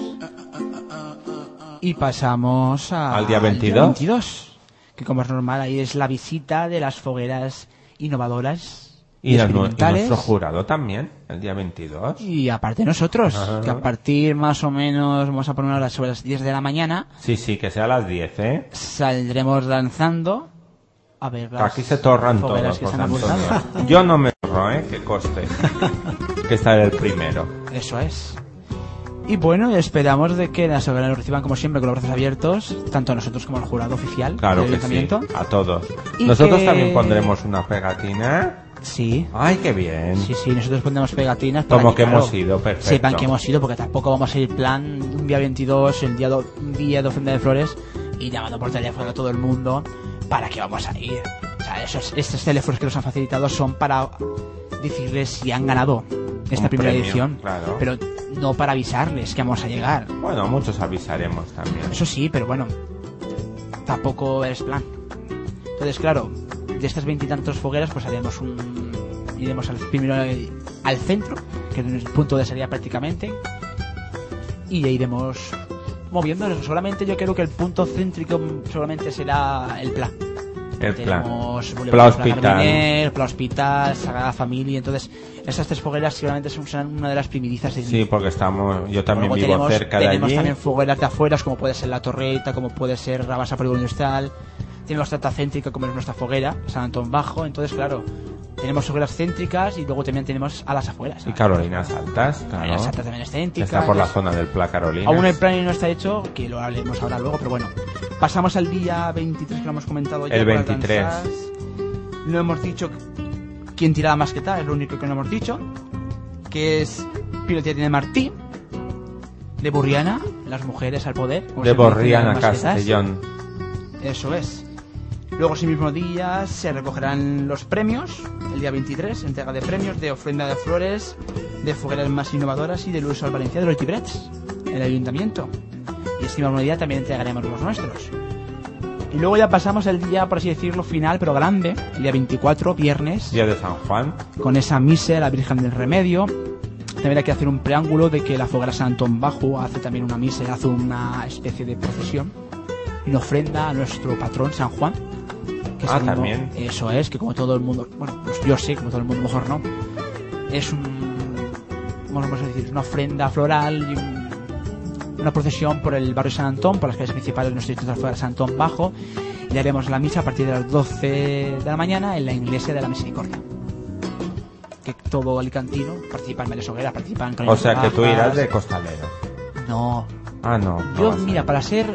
Y pasamos a- Al día 22. 22, Que como es normal, ahí es la visita de las fogueras innovadoras Y, nu- y nuestro jurado también, el día 22. Y aparte nosotros, Ajá. que a partir más o menos, vamos a poner una hora sobre las 10 de la mañana, Sí, sí, que sea a las 10, ¿eh? saldremos lanzando a ver las Aquí se torran todos, que. Antonio. Yo no me torro, ¿eh? Que coste. que estaré el primero. Eso es. Y bueno, esperamos de que las hogueras nos reciban como siempre con los brazos abiertos, tanto nosotros como el jurado oficial Claro del que sí, ayuntamiento. a todos. Y Nosotros que- también pondremos una pegatina. Sí. Ay, qué bien. Sí, sí, nosotros pondremos pegatinas para Como que claro, hemos ido, perfecto. Sepan que hemos ido, porque tampoco vamos a ir plan un día 22, el día, do- un día de ofrenda de flores y llamando por teléfono a todo el mundo para que vamos a ir. O sea, esos, estos teléfonos que nos han facilitado son para decirles si han ganado esta Un primera premio, edición, claro. pero no para avisarles que vamos a llegar. Bueno, muchos avisaremos también. Eso sí, pero bueno, tampoco es plan. Entonces, claro, de estas veintitantos fogueras, pues haremos un. Iremos al, primero al- centro, que es el punto de salida prácticamente, y ya iremos moviéndonos. Solamente yo creo que el punto céntrico solamente será el plan. El plan. tenemos Pla Boulevard Hospital. Carabiner, Pla Hospital, Sagrada Familia, entonces esas tres fogueras seguramente son, serán una de las primidizas de Sí, porque estamos, yo también Luego vivo tenemos, cerca de tenemos allí. también fogueras de afuera, como puede ser La Torreta, como puede ser Rabasa Polígono Industrial. Tenemos Trata Céntrica, como es nuestra foguera, San Antón Bajo. Entonces, claro, tenemos fogueras céntricas y luego también tenemos a las afueras. Y Carolinas Altas, claro. Carolinas Altas también es céntrica. Está por la zona del Pla Carolinas. Aún el plan no está hecho, que lo hablemos ahora luego, pero bueno. Pasamos al día 23 que lo hemos comentado ya. El por 23. alcanzar. No hemos dicho quién tiraba más que tal, es lo único que no hemos dicho. Que es Pilotería de Martí, de Burriana, las mujeres al poder. De maquetas. Castellón. Eso es. Luego ese mismo día se recogerán los premios, el día 23, entrega de premios de ofrenda de flores, de fogueras más innovadoras y de Luis al Valencia de los librets, el ayuntamiento. Y ese mismo día también entregaremos los nuestros. Y luego ya pasamos el día, por así decirlo, final, pero grande, el día 24, viernes, Día de San Juan. con esa misa, la Virgen del Remedio. También hay que hacer un preámbulo de que la foguera San Antón Bajo hace también una misa, hace una especie de procesión una ofrenda a nuestro patrón San Juan. Que Ah, también. Eso es, que como todo el mundo, bueno, pues yo sé, como todo el mundo mejor no, es un, vamos a decir, una ofrenda floral y un- una procesión por el barrio San Antón, por las calles principales de nuestro distrito de San Antón Bajo y haremos la misa a partir de las 12 de la mañana en la iglesia de la Misericordia que todo alicantino participa en Vélez Hoguera, participa en O sea que tú irás de costalero. No. Ah, no. Yo, mira, para ser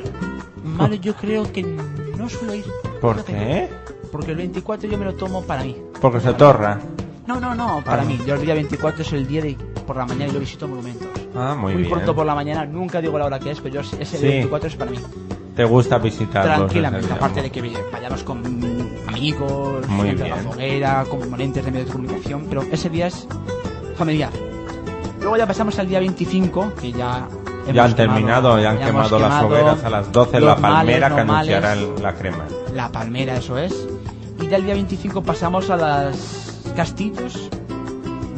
malo, yo creo que no suelo ir. ¿Por qué? Porque el 24 yo me lo tomo para mí. Porque se torra. No, no, no, para Ah. mí. Yo el día 24 es el día de por la mañana y yo visito monumentos. Ah, muy, bien. pronto por la mañana, nunca digo la hora que es, pero yo, ese Sí. 24 es para mí. Te gusta visitarlos. Tranquilamente, aparte de que vayamos con amigos, Muy de la bien. foguera, componentes de medios de comunicación, pero ese día es familiar. Luego ya pasamos al día 25, que ya hemos Ya han quemado- terminado, ya han quemado las hogueras a las 12 en la palmera que anunciará el- la crema. La palmera, eso es. Y ya el día 25 pasamos a las castillos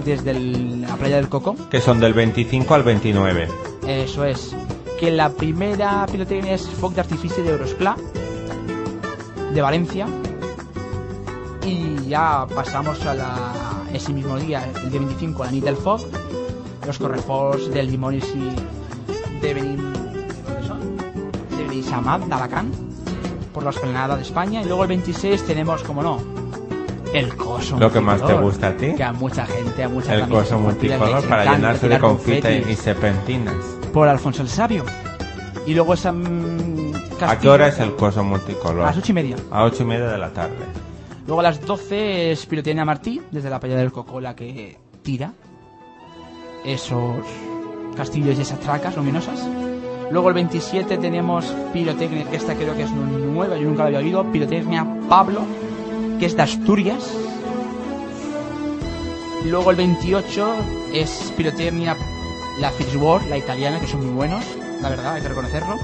desde el- la playa del Coco. Que son del 25 al 29. Eso es. Que la primera pirotecnia es Foc de Artificio de Eurospla, de Valencia. Y ya pasamos a la, ese mismo día, el día 25, a la nit del Foc, los correfors del Limones y de Benin, ¿dónde son? De Benissamad, por la esplanada de España. Y luego el 26 tenemos, como no, el coso Lo que más te gusta a ti. Que a mucha gente, a muchas El coso multicolor para encanta llenarse de confetis y serpentinas. por Alfonso el Sabio. Y luego esa mm, ¿A qué hora es el coso multicolor? A las ocho y media. A ocho y media de la tarde. Luego a las 12 es Pirotecnia Martí, desde la playa del Coco, la que tira esos castillos y esas tracas luminosas. Luego el 27 tenemos Pirotecnia, que esta creo que es nueva, yo nunca la había oído, Pirotecnia Pablo, que es de Asturias. Luego el 28 es Pirotecnia la Fitzward, la italiana, que son muy buenos, la verdad, hay que reconocerlo.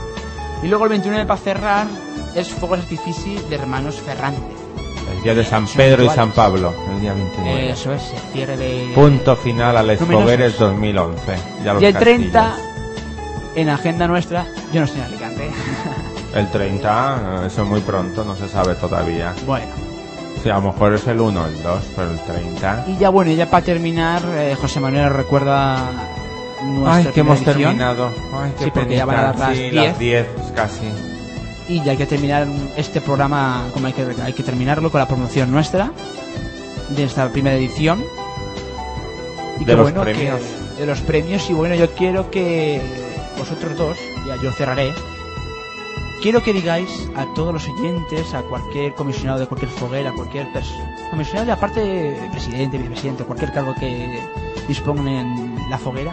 Y luego el 29 para cerrar es Fuegos Artifici de Hermanos Ferrante. El día de San Pedro y. San Pablo. El día 29. Eso es, el cierre de... Punto final al Luminosos. Expogueres 2011. Ya los Y el castillos. 30, en agenda nuestra, yo no estoy en Alicante. El 30, eh, eso es muy pronto, no se sabe todavía. bueno, Sí, a lo mejor es el 1 o el 2, pero el 30. y ya bueno, y ya para terminar, eh, José Manuel recuerda nuestra Ay, que hemos edición. terminado. Ay, qué Sí, porque ya van a dar las Sí, 10. las 10 casi. Y ya hay que terminar este programa, como hay que, hay que terminarlo con la promoción nuestra, de esta primera edición. Y De que los bueno, que- premios. de los premios, y bueno, yo quiero que vosotros dos, ya yo cerraré, quiero que digáis a todos los oyentes, a cualquier comisionado de cualquier foguera, a cualquier comisionado de aparte de presidente, vicepresidente, cualquier cargo que dispongan en la foguera,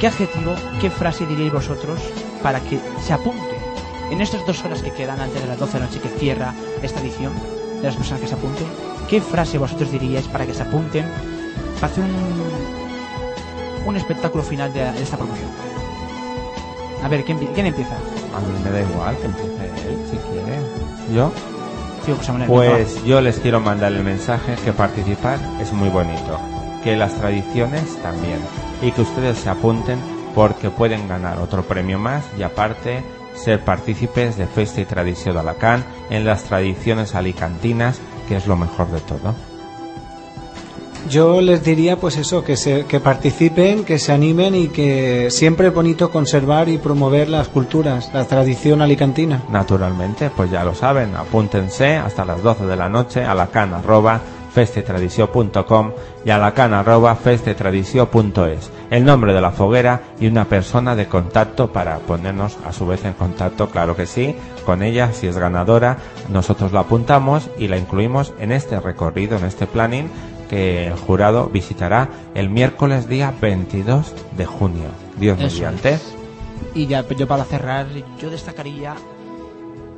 ¿qué adjetivo, qué frase diríais vosotros para que se apunte en estas dos horas que quedan antes de las 12 de la noche que cierra esta edición, de las personas que se apunten, ¿qué frase vosotros diríais para que se apunten para hacer un, un espectáculo final de esta promoción? A ver, ¿quién, quién empieza? A mí me da igual que empiece él, si quiere. ¿Yo? Sí, José Manuel, Pues yo les quiero mandar el mensaje que participar es muy bonito, que las tradiciones también, y que ustedes se apunten porque pueden ganar otro premio más y aparte ser partícipes de Festa y Tradición de Alacant en las tradiciones alicantinas, que es lo mejor de todo. Yo les diría pues eso, que, se, que participen, que se animen y que siempre es bonito conservar y promover las culturas, la tradición alicantina. Naturalmente, pues ya lo saben, apúntense hasta las 12 de la noche a la cana arroba festetradició.com y a la cana arroba festetradició.es. El nombre de la foguera y una persona de contacto para ponernos a su vez en contacto, claro que sí, con ella si es ganadora, nosotros la apuntamos y la incluimos en este recorrido, en este planning que el jurado visitará el miércoles día 22 de junio. Dios Eso mediante. es. Y ya yo para cerrar, yo destacaría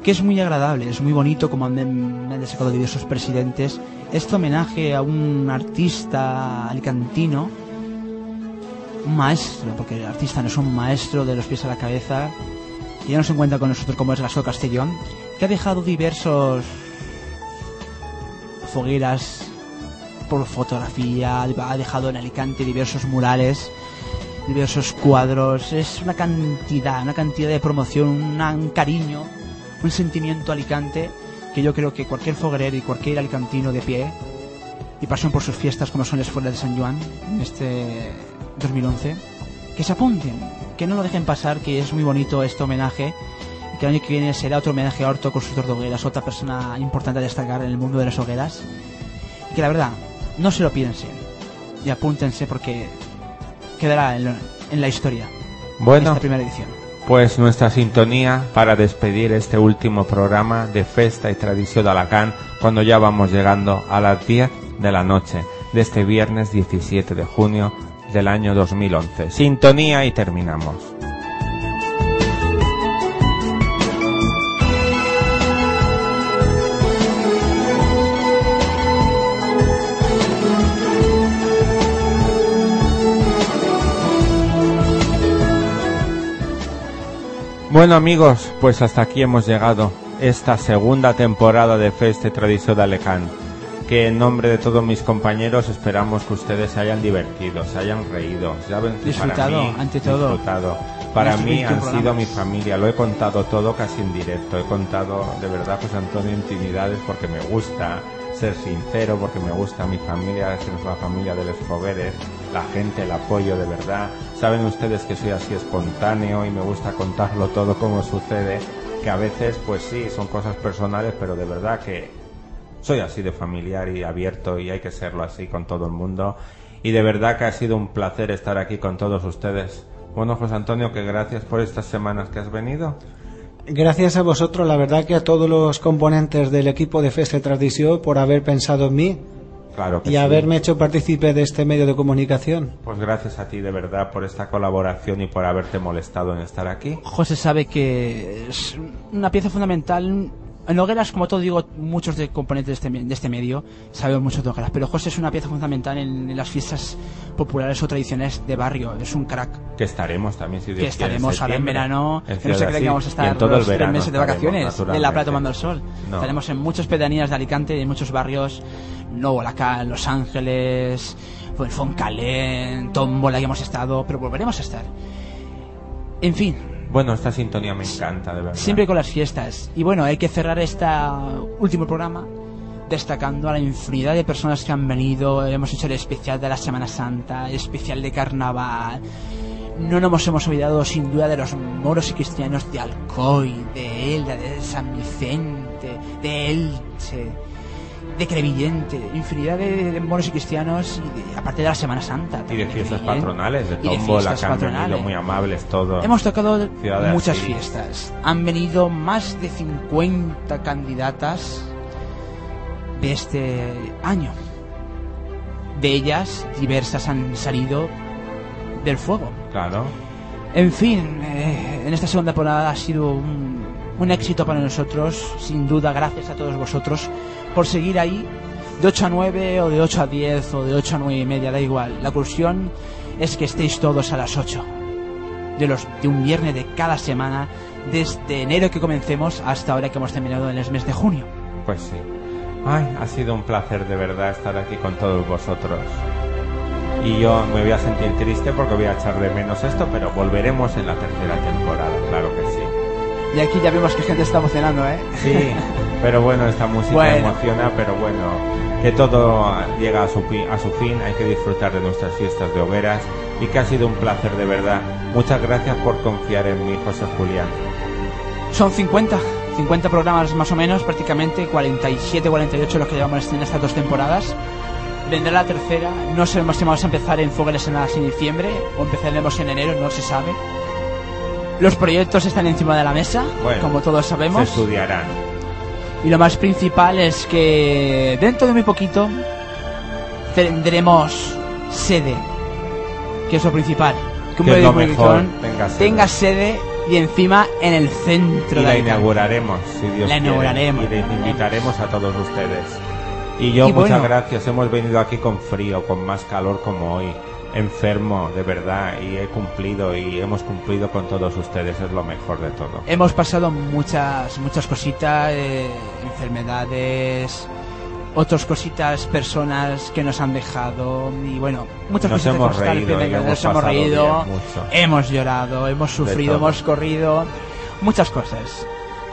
que es muy agradable, es muy bonito como han, me han destacado diversos presidentes. Este homenaje a un artista alicantino, un maestro, porque el artista no es un maestro de los pies a la cabeza, que ya no se encuentra con nosotros como es Gasol Castellón, que ha dejado diversos fogueras por fotografía, ha dejado en Alicante diversos murales, diversos cuadros, es una cantidad, una cantidad de promoción, un cariño, un sentimiento alicante que yo creo que cualquier foguerero y cualquier alicantino de pie y pasión por sus fiestas como son las Fueras de San Juan en este 2011, que se apunten, que no lo dejen pasar, que es muy bonito este homenaje que el año que viene será otro homenaje a Horto Constructor de Hogueras, otra persona importante a destacar en el mundo de las hogueras. Y que la verdad, no se lo piensen y apúntense porque quedará en, lo- en la historia Bueno. esta primera edición. Pues nuestra sintonía para despedir este último programa de Festa y Tradición de Alacant cuando ya vamos llegando a las 10 de la noche de este viernes 17 de junio del año 2011. Sintonía y terminamos. Bueno amigos, pues hasta aquí hemos llegado. Esta segunda temporada de Festa y Tradición de Alecán. Que en nombre de todos mis compañeros esperamos que ustedes se hayan divertido, se hayan reído. Que para Disfrutado, mí- ante todo. disfrutado. Para mí 21 han sido mi familia, lo he contado todo casi en directo. He contado de verdad, pues Antonio, intimidades porque me gusta ser sincero, porque me gusta mi familia, es la familia de los fogueres, la gente, el apoyo de verdad. Saben ustedes que soy así espontáneo y me gusta contarlo todo como sucede, que a veces pues sí, son cosas personales, pero de verdad que soy así de familiar y abierto y hay que serlo así con todo el mundo. Y de verdad que ha sido un placer estar aquí con todos ustedes. Bueno, José Antonio, que gracias por estas semanas que has venido. Gracias a vosotros, la verdad que a todos los componentes del equipo de Festa y Tradición por haber pensado en mí Claro que y sí. haberme hecho partícipe de este medio de comunicación. Pues gracias a ti de verdad por esta colaboración y por haberte molestado en estar aquí. José sabe que es una pieza fundamental. En hogueras, como todo digo, muchos de componentes de este, de este medio saben mucho de hogueras, pero José es una pieza fundamental en, en las fiestas populares o tradiciones de barrio. Es un crack. Que estaremos también, si Dios Que estaremos ahora en verano, en que no se Asís, que vamos a y estar en todo los tres meses de vacaciones en la playa tomando el sol. No. Estaremos en muchas pedanías de Alicante, en muchos barrios, Nuevo Alacant, Los Ángeles, Foncalén, Tómbola, que hemos estado, pero volveremos a estar. En fin, Bueno, esta sintonía me encanta, de verdad. siempre con las fiestas. Y bueno, hay que cerrar este último programa destacando a la infinidad de personas que han venido. Hemos hecho el especial de la Semana Santa, el especial de Carnaval. No nos hemos olvidado sin duda de los moros y cristianos de Alcoy, de Elda, de San Vicente, de Elche, de Crevillente, infinidad de, de moros y cristianos, y de- aparte de la Semana Santa. Y de fiestas Crevillente, patronales, de han venido patronales. muy amables todos. Hemos tocado muchas fiestas. Han venido más de 50 candidatas de este año. De ellas, diversas han salido del fuego. Claro. En fin, eh, en esta segunda temporada ha sido un, un éxito para nosotros, sin duda, gracias a todos vosotros por seguir ahí de 8 a 9 o de 8 a 10 o de 8 a 9 y media, da igual. La cuestión es que estéis todos a las 8 de, los, de un viernes de cada semana, desde enero que comencemos hasta ahora que hemos terminado en el mes de junio. Pues sí. Ay, ha sido un placer de verdad estar aquí con todos vosotros. Y yo me voy a sentir triste porque voy a echar de menos esto, pero volveremos en la tercera temporada, claro que sí. Y aquí ya vemos que gente está emocionando, ¿eh? Sí, pero bueno, esta música Bueno. emociona, pero bueno, que todo llega a su, a su fin, hay que disfrutar de nuestras fiestas de hogueras y que ha sido un placer de verdad. Muchas gracias por confiar en mí, José Julián. Son 50, 50 programas más o menos, prácticamente 47, 48 los que llevamos en estas dos temporadas. Vendrá la tercera, no sabemos si vamos a empezar en Fogueres en, en diciembre o empezaremos en enero, no se sabe. Los proyectos están encima de la mesa, Bueno, como todos Se sabemos. estudiarán. Y lo más principal es que dentro de muy poquito tendremos sede, que es lo principal. Que un de mejor, tenga sede. tenga sede y encima en el centro Y de la inauguraremos, si Dios La quiere, inauguraremos. Y les invitaremos a todos ustedes. Y yo, Y muchas bueno. gracias. Hemos venido aquí con frío, con más calor como hoy. Enfermo, de verdad. Y he cumplido y hemos cumplido con todos ustedes. Es lo mejor de todo. Hemos pasado muchas muchas cositas, eh, enfermedades, otras cositas, personas que nos han dejado y bueno, muchas Nos cositas hemos reído hemos nos hemos pasado reído, bien, hemos llorado, hemos sufrido, hemos corrido, muchas cosas.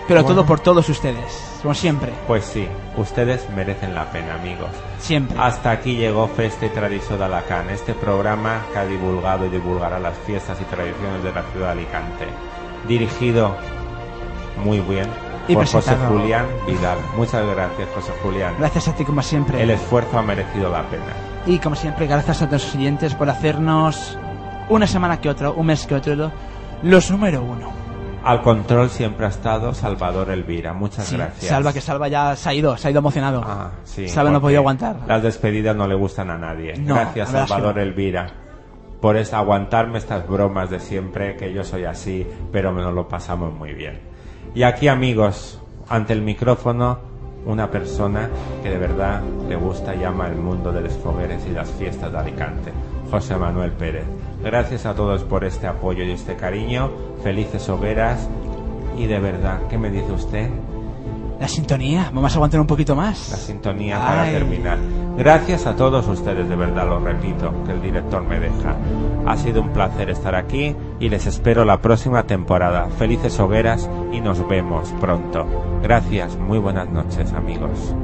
Pero Bueno. todo por todos ustedes, como siempre, Pues sí, ustedes merecen la pena, amigos. siempre. Hasta aquí llegó Feste y Tradición de Alacant, este programa que ha divulgado y divulgará las fiestas y tradiciones de la ciudad de Alicante. Dirigido muy bien Y por José. Julián Vidal. Muchas gracias, José Julián. Gracias a ti como siempre. El esfuerzo ha merecido la pena. Y como siempre, gracias a todos los oyentes por hacernos una semana que otro, un mes que otro, los número uno. Al control siempre ha estado Salvador Elvira. Muchas Sí, gracias. Salva que Salva ya se ha ido, se ha ido emocionado. Ah, sí, Salva no porque podía aguantar. Las despedidas no le gustan a nadie. No, Gracias, Salvador no. Elvira, por es- aguantarme estas bromas de siempre, que yo soy así, pero nos lo pasamos muy bien. Y aquí, amigos, ante el micrófono, una persona que de verdad le gusta y ama el mundo de los fogueres y las fiestas de Alicante, José Manuel Pérez. Gracias a todos por este apoyo y este cariño. Felices hogueras. Y de verdad, ¿qué me dice usted? La sintonía, vamos a aguantar un poquito más. la sintonía para terminar. Gracias a todos ustedes, de verdad, lo repito, que el director me deja. Ha sido un placer estar aquí y les espero la próxima temporada. Felices hogueras y nos vemos pronto. Gracias, muy buenas noches, amigos.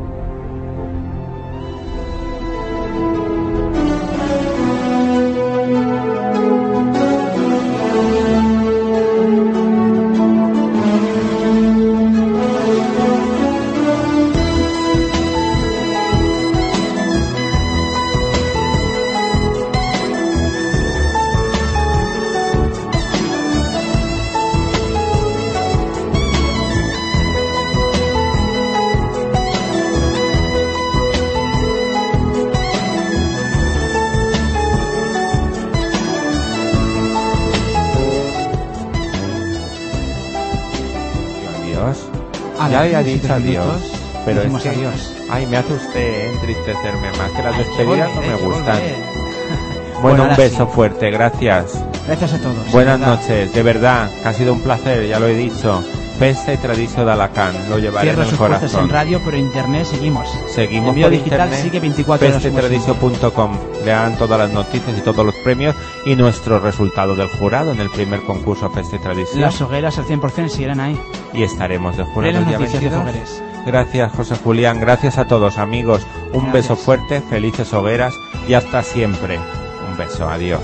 Ya había 17 dicho adiós. Pero es que, adiós. ay, me hace usted entristecerme más, que las despedidas no me gustan. Bueno, un beso sí. fuerte, gracias. Gracias a todos. Buenas noches, de verdad, que ha sido un placer, ya lo he dicho. Festa y tradición de Alacant, lo llevaré Cierra en el sus corazón. en radio, pero internet seguimos. Seguimos Envío por digital internet, sigue 24 horas. como festetradicio.com. Lean todas las noticias y todos los premios y nuestro resultado del jurado en el primer concurso Festa y Tradición. Las hogueras al 100% seguirán ahí. Y estaremos de jurado las el día noticias de 22. Fogueres. Gracias, José Julián. Gracias a todos, amigos. Un Gracias. beso fuerte, felices hogueras y hasta siempre. Un beso, adiós.